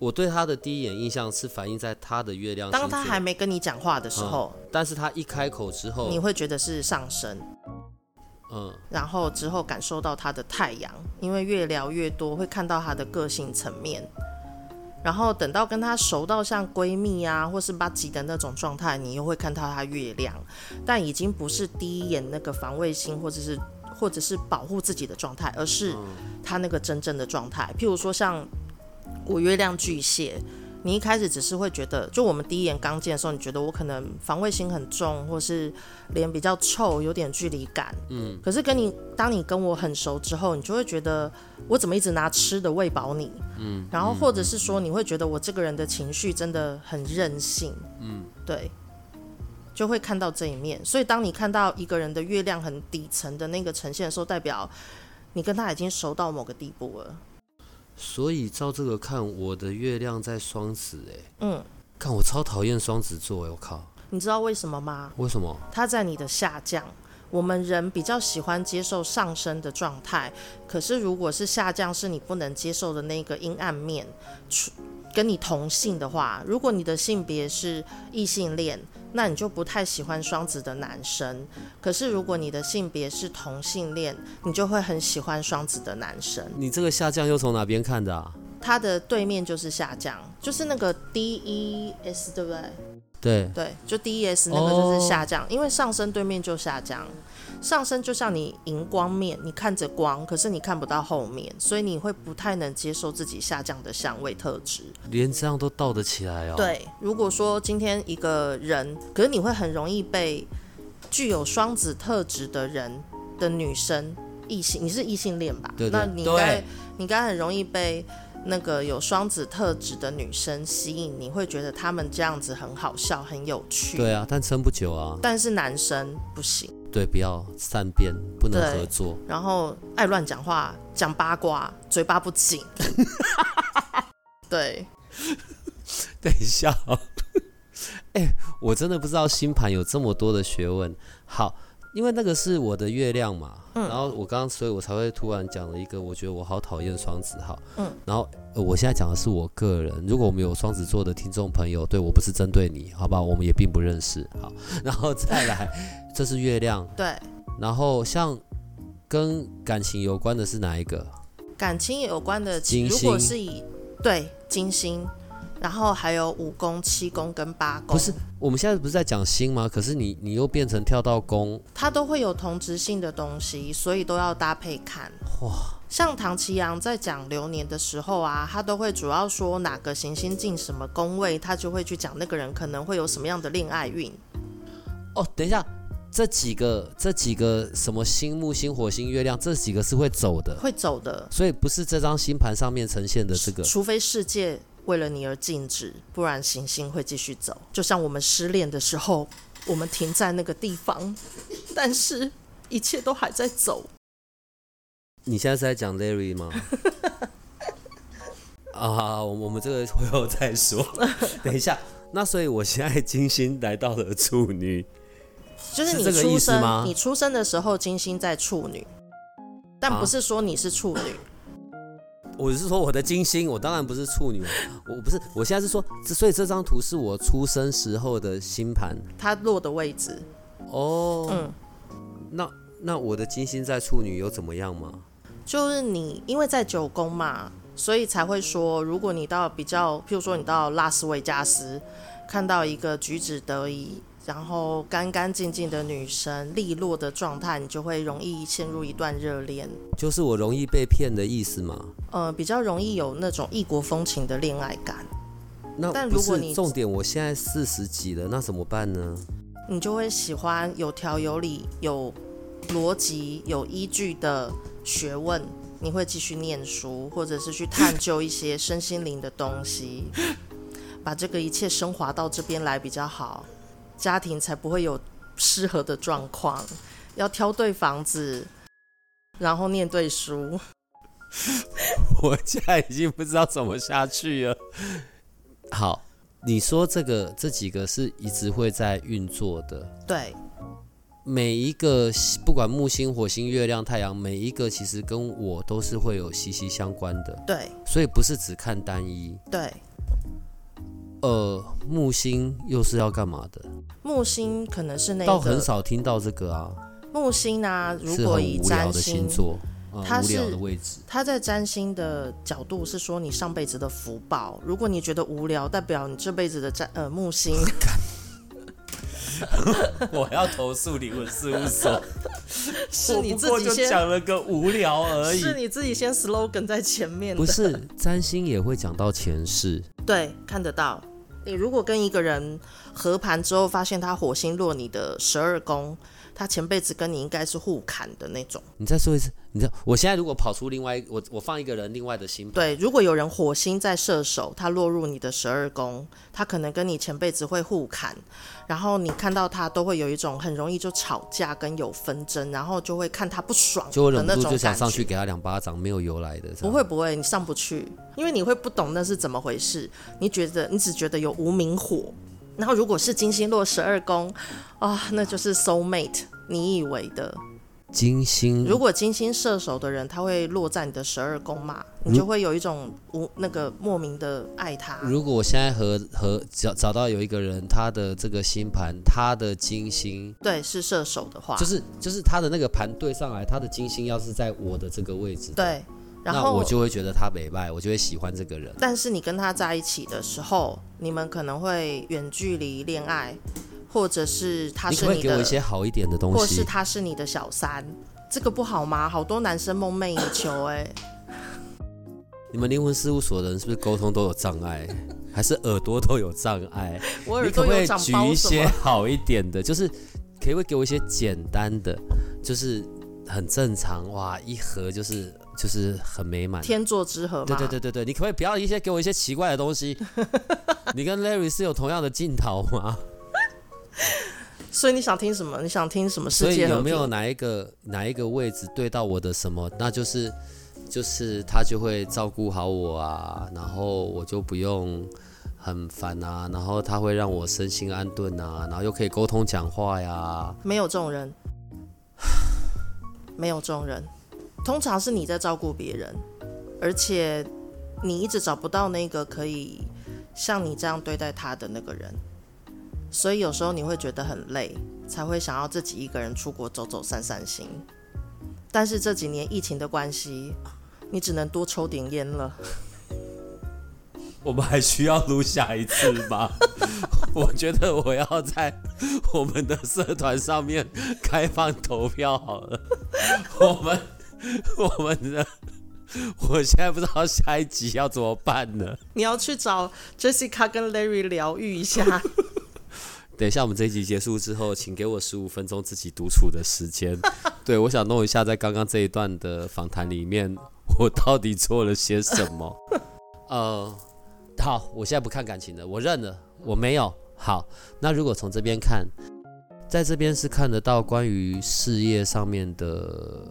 Speaker 1: 我对他的第一眼印象是反映在他的月亮，
Speaker 2: 当他还没跟你讲话的时候，
Speaker 1: 但是他一开口之后，
Speaker 2: 你会觉得是上升，
Speaker 1: 嗯，
Speaker 2: 然后之后感受到他的太阳，因为越聊越多，会看到他的个性层面。然后等到跟他熟到像闺蜜啊，或是巴吉的那种状态，你又会看到他月亮，但已经不是第一眼那个防卫心，或者是或者是保护自己的状态，而是他那个真正的状态。譬如说像我月亮巨蟹，你一开始只是会觉得，就我们第一眼刚见的时候，你觉得我可能防卫心很重，或是脸比较臭，有点距离感。嗯。可是跟你，当你跟我很熟之后，你就会觉得我怎么一直拿吃的喂饱你？嗯。然后或者是说，你会觉得我这个人的情绪真的很任性。嗯。对。就会看到这一面，所以当你看到一个人的月亮很底层的那个呈现的时候，代表你跟他已经熟到某个地步了。
Speaker 1: 所以照这个看，我的月亮在双子，哎，
Speaker 2: 嗯，
Speaker 1: 看我超讨厌双子座，哎，我靠，
Speaker 2: 你知道为什么吗？
Speaker 1: 为什么？
Speaker 2: 它在你的下降。我们人比较喜欢接受上升的状态，可是如果是下降是你不能接受的那个阴暗面，除跟你同性的话，如果你的性别是异性恋，那你就不太喜欢双子的男生。可是如果你的性别是同性恋，你就会很喜欢双子的男生。
Speaker 1: 你这个下降又从哪边看的啊？
Speaker 2: 它的对面就是下降，就是那个 D E S，对不对？
Speaker 1: 对，
Speaker 2: 对，就 D E S 那个就是下降，因为上升对面就下降。上升就像你荧光面，你看着光，可是你看不到后面，所以你会不太能接受自己下降的相位特质。
Speaker 1: 连这样都倒得起来哦。，
Speaker 2: 对，如果说今天一个人，可是你会很容易被具有双子特质的人的女生异性，你是异性恋吧？
Speaker 1: 对对
Speaker 2: 那你应该你应该很容易被那个有双子特质的女生吸引，你会觉得他们这样子很好笑、很有趣。
Speaker 1: 对啊，但撑不久啊。
Speaker 2: 但是男生不行，
Speaker 1: 对，不要善变，不能合作。
Speaker 2: 然后爱乱讲话、讲八卦，嘴巴不紧。[laughs] 对，[laughs]
Speaker 1: 等一下、哦，[laughs] 哎、我真的不知道星盘有这么多的学问。好，因为那个是我的月亮嘛，然后我刚刚，所以我才会突然讲了一个，我觉得我好讨厌双子号。嗯，然后我现在讲的是我个人，如果我们有双子座的听众朋友，对我不是针对你，好吧？我们也并不认识。好，[laughs] 然后再来，这是月亮。
Speaker 2: 对。
Speaker 1: 然后像跟感情有关的是哪一个？
Speaker 2: 感情有关的如果是以对金星。然后还有五宫、七宫跟八宫，
Speaker 1: 不是我们现在不是在讲星吗？可是你你又变成跳到宫，
Speaker 2: 它都会有同质性的东西，所以都要搭配看。哇，像唐奇阳在讲流年的时候啊，他都会主要说哪个行星进什么宫位，他就会去讲那个人可能会有什么样的恋爱运。
Speaker 1: 哦，等一下，这几个这几个什么星、木星、火星、月亮，这几个是会走的，
Speaker 2: 会走的，
Speaker 1: 所以不是这张星盘上面呈现的这个，
Speaker 2: 除非世界。为了你而静止，不然行星会继续走。就像我们失恋的时候，我们停在那个地方，但是一切都还在走。
Speaker 1: 你现在是在讲 Larry 吗？[laughs] 啊，我我们这个会后再说。[laughs] 等一下，那所以我现在金星来到了处女，
Speaker 2: 就是你出生，你出生的时候金星在处女，但不是说你是处女。
Speaker 1: 我是说我的金星，我当然不是处女，我不是，我现在是说，所以这张图是我出生时候的星盘，
Speaker 2: 它落的位置。
Speaker 1: 哦，嗯，那那我的金星在处女又怎么样吗？
Speaker 2: 就是你因为在九宫嘛，所以才会说，如果你到比较，譬如说你到拉斯维加斯，看到一个举止得宜。然后干干净净的女生，利落的状态，你就会容易陷入一段热恋。
Speaker 1: 就是我容易被骗的意思吗？
Speaker 2: 呃，比较容易有那种异国风情的恋爱感。
Speaker 1: 那但如果你重点，我现在四十几了，那怎么办呢？
Speaker 2: 你就会喜欢有条有理、有逻辑、有依据的学问。你会继续念书，或者是去探究一些身心灵的东西，[laughs] 把这个一切升华到这边来比较好。家庭才不会有失和的状况，要挑对房子，然后念对书。[laughs]
Speaker 1: 我现在已经不知道怎么下去了。好，你说这个这几个是一直会在运作的。
Speaker 2: 对，
Speaker 1: 每一个不管木星、火星、月亮、太阳，每一个其实跟我都是会有息息相关的。
Speaker 2: 对，
Speaker 1: 所以不是只看单一。
Speaker 2: 对。
Speaker 1: 呃，木星又是要干嘛的？
Speaker 2: 木星可能是那
Speaker 1: 倒很少听到这个啊。
Speaker 2: 木星呢，如果以占星，
Speaker 1: 它是的位置。
Speaker 2: 它在占星的角度是说你上辈子的福报。如果你觉得无聊，代表你这辈子的占呃木星。[laughs]
Speaker 1: 我要投诉灵魂事务所。[laughs]
Speaker 2: 是你自己先
Speaker 1: 讲了个无聊而已。
Speaker 2: 是你自己先 slogan 在前面。
Speaker 1: 不是占星也会讲到前世。
Speaker 2: 对，看得到。你如果跟一个人合盘之后，发现他火星落你的十二宫，他前辈子跟你应该是互砍的那种。
Speaker 1: 你再说一次，你知道我现在如果跑出另外我我放一个人另外的星，
Speaker 2: 对，如果有人火星在射手，他落入你的十二宫，他可能跟你前辈子会互砍。然后你看到他都会有一种很容易就吵架跟有纷争，然后就会看他不爽，
Speaker 1: 就忍不住就想上去给他两巴掌，没有由来的。
Speaker 2: 不会不会，你上不去，因为你会不懂那是怎么回事。你觉得你只觉得有无名火，然后如果是金星落十二宫，啊，那就是 soul mate，你以为的。
Speaker 1: 金星，
Speaker 2: 如果金星射手的人，他会落在你的十二宫嘛，你就会有一种无那个莫名的爱他。
Speaker 1: 如果我现在和和找找到有一个人，他的这个星盘，他的金星
Speaker 2: 对是射手的话，
Speaker 1: 就是就是他的那个盘对上来，他的金星要是在我的这个位置，
Speaker 2: 对，然后
Speaker 1: 我就会觉得他美败，我就会喜欢这个人。
Speaker 2: 但是你跟他在一起的时候，你们可能会远距离恋爱。或者是他是
Speaker 1: 你的，给我一些好一点的东西，
Speaker 2: 或是他是你的小三，这个不好吗？好多男生梦寐以求哎。[laughs]
Speaker 1: 你们灵魂事务所的人是不是沟通都有障碍，还是耳朵都有障碍？[laughs]
Speaker 2: 我耳朵有长
Speaker 1: 举一些好一点的，就是可不可以给我一些简单的，就是很正常哇，一盒就是就是很美满，
Speaker 2: 天作之合。
Speaker 1: 对对对对对，你可不可以不要一些给我一些奇怪的东西？[laughs] 你跟 Larry 是有同样的镜头吗？
Speaker 2: 所以你想听什么？你想听什么世界？
Speaker 1: 所以有没有哪一个哪一个位置对到我的什么？那就是就是他就会照顾好我啊，然后我就不用很烦啊，然后他会让我身心安顿啊，然后又可以沟通讲话呀。
Speaker 2: 没有这种人，没有这种人，通常是你在照顾别人，而且你一直找不到那个可以像你这样对待他的那个人，所以有时候你会觉得很累，才会想要自己一个人出国走走散散心。但是这几年疫情的关系，你只能多抽点烟了。
Speaker 1: 我们还需要录下一次吗？我觉得我要在我们的社团上面开放投票好了。我们 [laughs] 我们的，我现在不知道下一集要怎么办呢？
Speaker 2: 你要去找 Jessica 跟 Larry 疗愈一下。[laughs]
Speaker 1: 等一下，我们这一集结束之后，请给我十五分钟自己独处的时间。[laughs] 对我想弄一下，在刚刚这一段的访谈里面，我到底做了些什么？呃。好，我现在不看感情的，我认了，我没有。好，那如果从这边看，在这边是看得到关于事业上面的，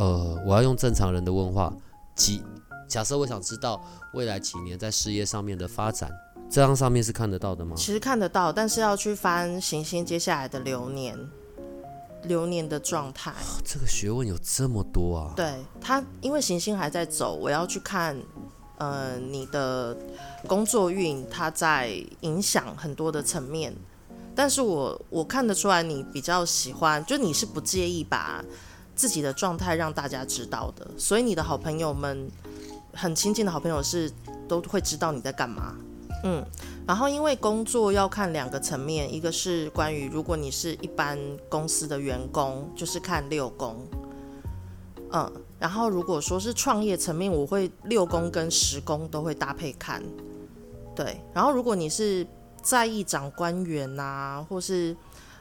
Speaker 1: 呃，我要用正常人的问话，几假设我想知道未来几年在事业上面的发展，这张上面是看得到的吗？
Speaker 2: 其实看得到，但是要去翻行星接下来的流年，流年的状态。
Speaker 1: 这个学问有这么多啊？
Speaker 2: 对，它因为行星还在走，我要去看。呃，你的工作运它在影响很多的层面，但是我我看得出来你比较喜欢，就你是不介意把自己的状态让大家知道的，所以你的好朋友们很亲近的好朋友是都会知道你在干嘛，嗯，然后因为工作要看两个层面，一个是关于如果你是一般公司的员工，就是看六宫。嗯，然后如果说是创业层面，我会六宫跟十宫都会搭配看，对。然后如果你是在意长官员呐，或是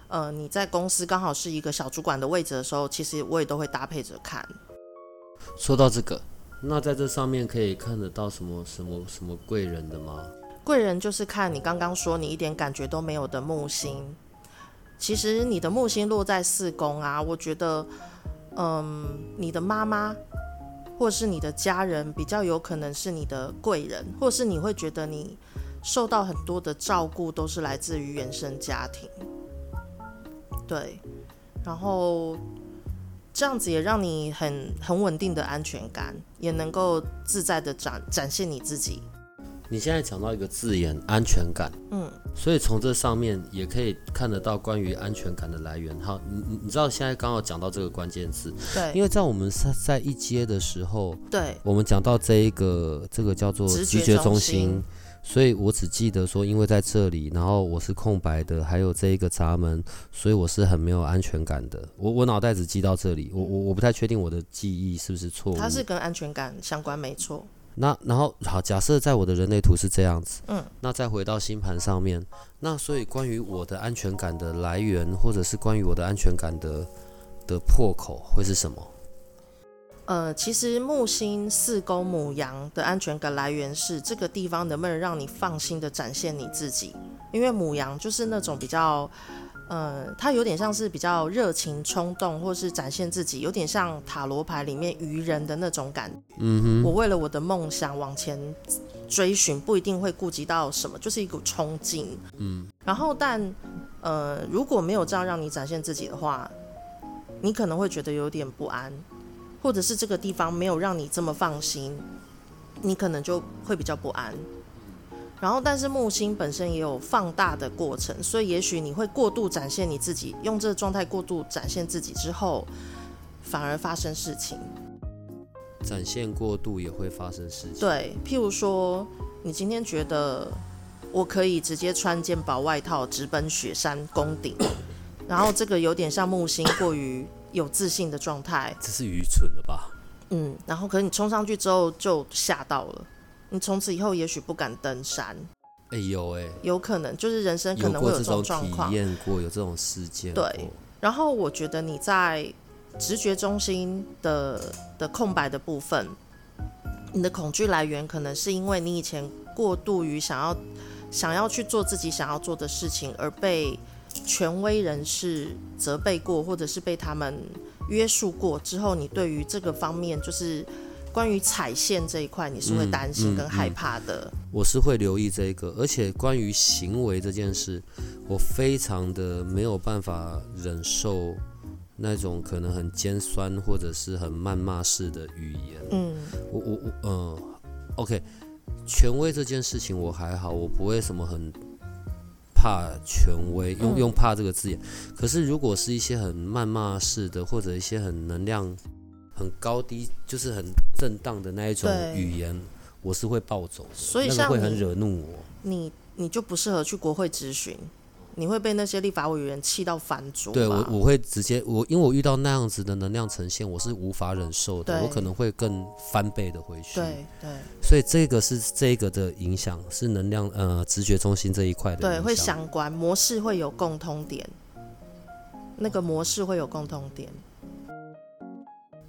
Speaker 2: 呃你在公司刚好是一个小主管的位置的时候，其实我也都会搭配着看。
Speaker 1: 说到这个，那在这上面可以看得到什么什么什么贵人的吗？
Speaker 2: 贵人就是看你刚刚说你一点感觉都没有的木星，其实你的木星落在四宫啊，我觉得。嗯，你的妈妈，或是你的家人，比较有可能是你的贵人，或是你会觉得你受到很多的照顾，都是来自于原生家庭。对，然后这样子也让你很很稳定的安全感，也能够自在的展展现你自己。
Speaker 1: 你现在讲到一个字眼，安全感。嗯，所以从这上面也可以看得到关于安全感的来源。好，你你你知道现在刚好讲到这个关键字，
Speaker 2: 对，
Speaker 1: 因为在我们在在一阶的时候，
Speaker 2: 对，
Speaker 1: 我们讲到这一个这个叫做直
Speaker 2: 觉
Speaker 1: 中心，所以我只记得说，因为在这里，然后我是空白的，还有这一个闸门，所以我是很没有安全感的。我我脑袋只记到这里，我我我不太确定我的记忆是不是错误。
Speaker 2: 它是跟安全感相关，没错。
Speaker 1: 那然后好，假设在我的人类图是这样子，嗯，那再回到星盘上面，那所以关于我的安全感的来源，或者是关于我的安全感的的破口会是什么？
Speaker 2: 呃，其实木星四宫母羊的安全感来源是这个地方能不能让你放心的展现你自己？因为母羊就是那种比较。呃，它有点像是比较热情、冲动，或是展现自己，有点像塔罗牌里面愚人的那种感。嗯哼，我为了我的梦想往前追寻，不一定会顾及到什么，就是一股冲劲。嗯，然后但呃，如果没有这样让你展现自己的话，你可能会觉得有点不安，或者是这个地方没有让你这么放心，你可能就会比较不安。然后，但是木星本身也有放大的过程，所以也许你会过度展现你自己，用这个状态过度展现自己之后，反而发生事情。
Speaker 1: 展现过度也会发生事情。
Speaker 2: 对，譬如说，你今天觉得我可以直接穿件薄外套直奔雪山宫顶，然后这个有点像木星过于有自信的状态。
Speaker 1: 这是愚蠢的吧？
Speaker 2: 嗯，然后可能你冲上去之后就吓到了。你从此以后也许不敢登山。
Speaker 1: 哎呦哎，
Speaker 2: 有可能就是人生可能会有这种状况，
Speaker 1: 体验过有这种事件。
Speaker 2: 对，然后我觉得你在直觉中心的的空白的部分，你的恐惧来源可能是因为你以前过度于想要想要去做自己想要做的事情，而被权威人士责备过，或者是被他们约束过之后，你对于这个方面就是。关于踩线这一块，你是会担心跟害怕的。
Speaker 1: 我是会留意这个，而且关于行为这件事，我非常的没有办法忍受那种可能很尖酸或者是很谩骂式的语言。
Speaker 2: 嗯，
Speaker 1: 我我我，嗯，OK，权威这件事情我还好，我不会什么很怕权威，用
Speaker 2: 嗯
Speaker 1: 用怕这个字眼。可是如果是一些很谩骂式的，或者一些很能量很高低，就是很震荡的那一种语言，我是会暴走的，
Speaker 2: 所以像
Speaker 1: 那个会很惹怒我。
Speaker 2: 你你就不适合去国会咨询，你会被那些立法委员气到翻桌。
Speaker 1: 对我，我会直接我，因为我遇到那样子的能量呈现，我是无法忍受的，我可能会更翻倍的回去。
Speaker 2: 对对
Speaker 1: 所以这个是这个的影响，是能量呃直觉中心这一块的
Speaker 2: 对，会。相关模式会有共通点，那个模式会有共通点。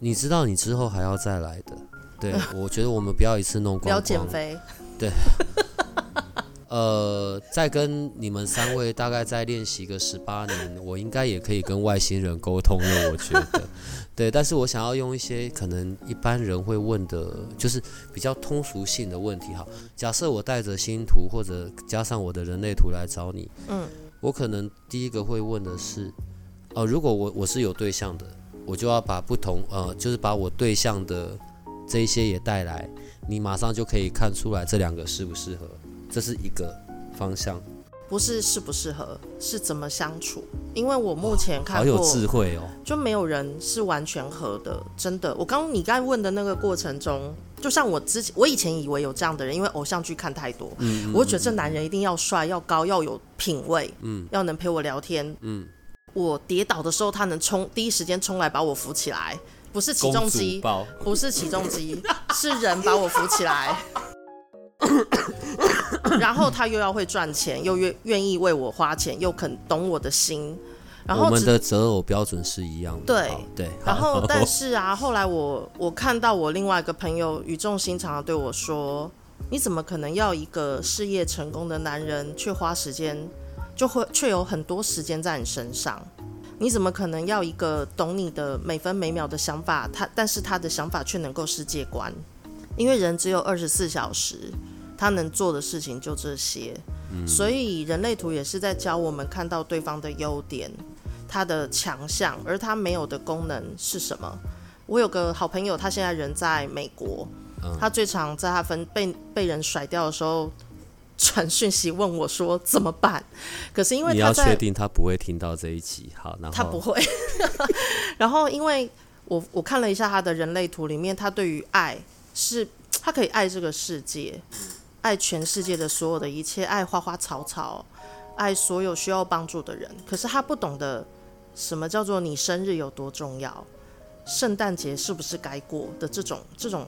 Speaker 1: 你知道，你之后还要再来的。对，[laughs] 我觉得我们不要一次弄
Speaker 2: 不要
Speaker 1: 光光。
Speaker 2: 减肥，[laughs]
Speaker 1: 呃，再跟你们三位大概再练习个十八年，我应该也可以跟外星人沟通了。我觉得，对，但是我想要用一些可能一般人会问的，就是比较通俗性的问题。哈，假设我带着星图或者加上我的人类图来找你，
Speaker 2: 嗯，
Speaker 1: 我可能第一个会问的是，哦、如果我我是有对象的，我就要把不同呃，就是把我对象的这一些也带来，你马上就可以看出来这两个适不适合，这是一个方向。
Speaker 2: 不是适不适合，是怎么相处。因为我目前看
Speaker 1: 好有
Speaker 2: 过，
Speaker 1: 智慧哦。
Speaker 2: 就没有人是完全合的，真的。我刚你刚才问的那个过程中，就像我之前，我以前以为有这样的人，因为偶像剧看太多，
Speaker 1: 嗯，
Speaker 2: 我会觉得这男人一定要帅、要高、要有品味，
Speaker 1: 嗯，
Speaker 2: 要能陪我聊天，
Speaker 1: 嗯，
Speaker 2: 我跌倒的时候他能冲第一时间冲来把我扶起来，不是起重机，不是起重机，是人把我扶起来。[laughs] 然后他又要会赚钱，又愿愿意为我花钱，又肯懂我的心。然后只
Speaker 1: 我们的择偶标准是一样的。
Speaker 2: 对
Speaker 1: 对。
Speaker 2: 然后，但是啊，后来我我看到我另外一个朋友语重心长的对我说：“你怎么可能要一个事业成功的男人，去花时间，就会却有很多时间在你身上？你怎么可能要一个懂你的每分每秒的想法？他但是他的想法却能够世界观，因为人只有二十四小时，他能做的事情就这些。所以人类图也是在教我们看到对方的优点。”他的强项，而他没有的功能是什么？我有个好朋友，他现在人在美国，
Speaker 1: 嗯
Speaker 2: 他最常在他分被被人甩掉的时候传讯息问我说怎么办？可是因为
Speaker 1: 你要确定他不会听到这一集。好，然后
Speaker 2: 他不会，[laughs] 然后因为我我看了一下他的人类图里面，他对于爱是他可以爱这个世界，爱全世界的所有的一切，爱花花草草，爱所有需要帮助的人。可是他不懂得什么叫做你生日有多重要，圣诞节是不是该过的这种这种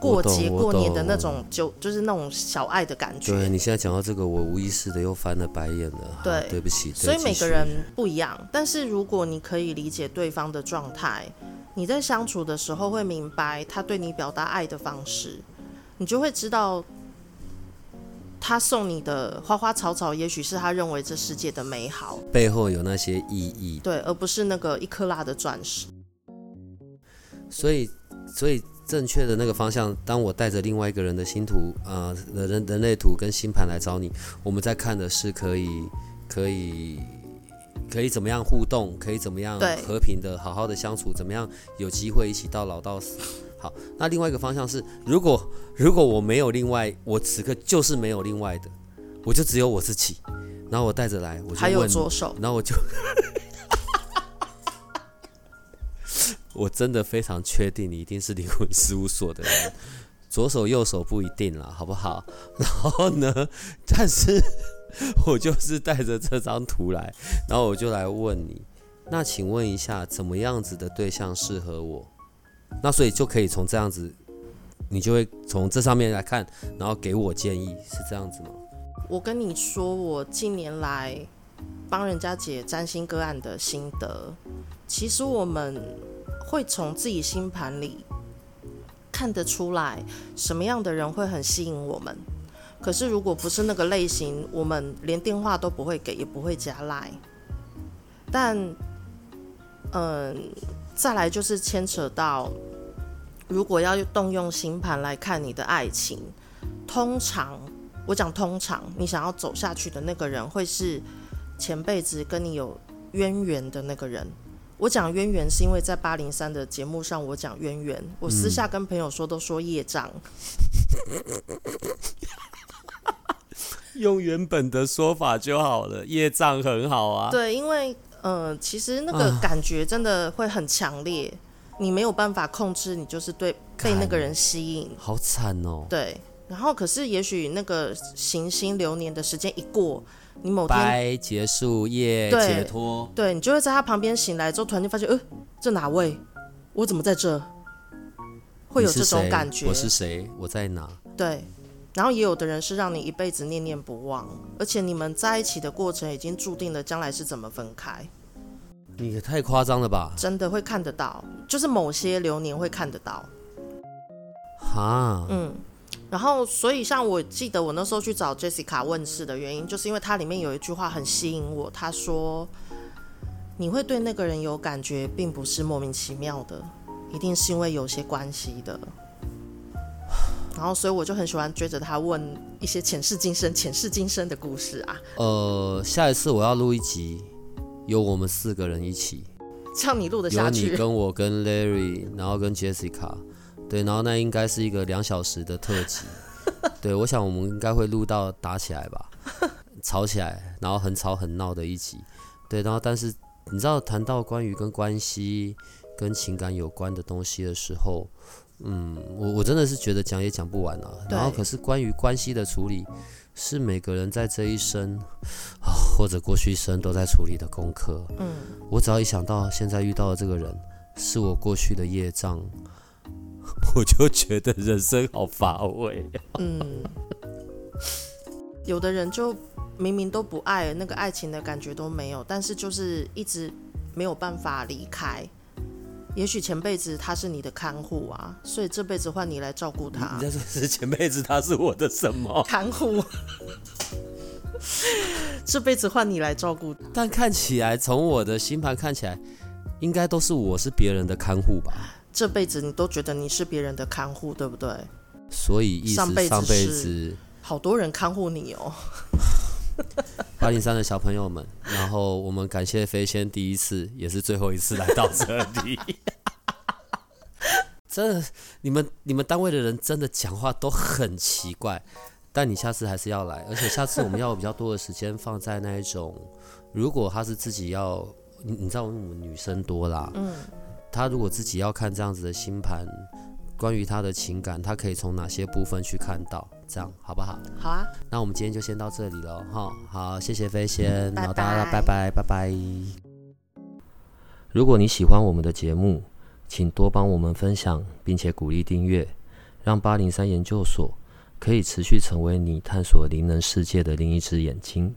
Speaker 2: 过节过年的那种就就是那种小爱的感觉。
Speaker 1: 对你现在讲到这个，我无意识的又翻了白眼了。
Speaker 2: 对
Speaker 1: 对不起。
Speaker 2: 所以每个人不一样，但是如果你可以理解对方的状态，你在相处的时候会明白他对你表达爱的方式，你就会知道，他送你的花花草草，也许是他认为这世界的美好，
Speaker 1: 背后有那些意义。
Speaker 2: 对，而不是那个一克拉的钻石。
Speaker 1: 所以，所以正确的那个方向，当我带着另外一个人的星图，呃，人人类图跟星盘来找你，我们在看的是可以，可以，可以怎么样互动，可以怎么样和平的好好的相处，怎么样有机会一起到老到死。好，那另外一个方向是，如果如果我没有另外，我此刻就是没有另外的，我就只有我自己，然后我带着来，我就
Speaker 2: 还有
Speaker 1: 问
Speaker 2: 左手，
Speaker 1: 然后我就，[laughs] 我真的非常确定你一定是灵魂事务所的人，左手右手不一定啦，好不好？然后呢，但是我就是带着这张图来，然后我就来问你，那请问一下，怎么样子的对象适合我？那所以就可以从这样子，你就会从这上面来看，然后给我建议，是这样子吗？
Speaker 2: 我跟你说，我近年来帮人家解占星个案的心得，其实我们会从自己星盘里看得出来，什么样的人会很吸引我们。可是如果不是那个类型，我们连电话都不会给，也不会加赖。但，嗯，再来就是牵扯到，如果要动用星盘来看你的爱情，通常我讲通常，你想要走下去的那个人，会是前辈子跟你有渊源的那个人，我讲渊源是因为在八零三的节目上我讲渊源，我私下跟朋友说都说业障。
Speaker 1: 用原本的说法就好了，业障很好啊。
Speaker 2: 对，因为呃，其实那个感觉真的会很强烈，你没有办法控制，你就是对被那个人吸引，
Speaker 1: 好惨哦。
Speaker 2: 对，然后可是也许那个行星流年的时间一过，你某天
Speaker 1: 结束夜解脱，
Speaker 2: 对你就会在他旁边醒来之后，突然就发现，呃，这哪位？我怎么在这？会有这种感觉。
Speaker 1: 我是谁？我在哪？
Speaker 2: 对。然后也有的人是让你一辈子念念不忘，而且你们在一起的过程已经注定了将来是怎么分开。
Speaker 1: 你也太夸张了吧？
Speaker 2: 真的会看得到，就是某些流年会看得到。
Speaker 1: 哈，
Speaker 2: 嗯，然后所以像我记得我那时候去找 Jessica 问世的原因，就是因为它里面有一句话很吸引我，他说：“你会对那个人有感觉，并不是莫名其妙的，一定是因为有些关系的。”然后，所以我就很喜欢追着他问一些前世今生、前世今生的故事啊。
Speaker 1: 呃，下一次我要录一集，有我们四个人一起，
Speaker 2: 像你录的下
Speaker 1: 去。有你跟我跟 Larry，然后跟 Jessica，对，然后那应该是一个两小时的特辑。[laughs] 对，我想我们应该会录到打起来吧，吵起来，然后很吵很闹的一集。对，然后但是你知道，谈到关于跟关系、跟情感有关的东西的时候。嗯，我我真的是觉得讲也讲不完啊。然后，可是关于关系的处理，是每个人在这一生啊，或者过去一生都在处理的功课。嗯，我只要一想到现在遇到的这个人是我过去的业障，[laughs] 我就觉得人生好乏味。嗯，
Speaker 2: 有的人就明明都不爱，那个爱情的感觉都没有，但是就是一直没有办法离开。也许前辈子他是你的看护啊，所以这辈子换你来照顾他。
Speaker 1: 你在说是前辈子他是我的什么
Speaker 2: 看护？[laughs] 这辈子换你来照顾。
Speaker 1: 但看起来从我的星盘看起来，应该都是我是别人的看护吧？
Speaker 2: 这辈子你都觉得你是别人的看护，对不对？
Speaker 1: 所以意思上辈子
Speaker 2: 好多人看护你哦。[laughs]
Speaker 1: 八零三的小朋友们，然后我们感谢飞仙第一次也是最后一次来到这里。[laughs] 真的，你们你们单位的人真的讲话都很奇怪，但你下次还是要来，而且下次我们要有比较多的时间放在那一种，如果他是自己要，你你知道我们女生多啦，嗯，他如果自己要看这样子的星盘。关于他的情感，他可以从哪些部分去看到？这样好不好？
Speaker 2: 好啊。
Speaker 1: 那我们今天就先到这里了，哈。好，谢谢飞仙，
Speaker 2: 然后，
Speaker 1: 大家拜拜，拜拜。如果你喜欢我们的节目，请多帮我们分享，并且鼓励订阅，让八零三研究所可以持续成为你探索灵能世界的另一只眼睛。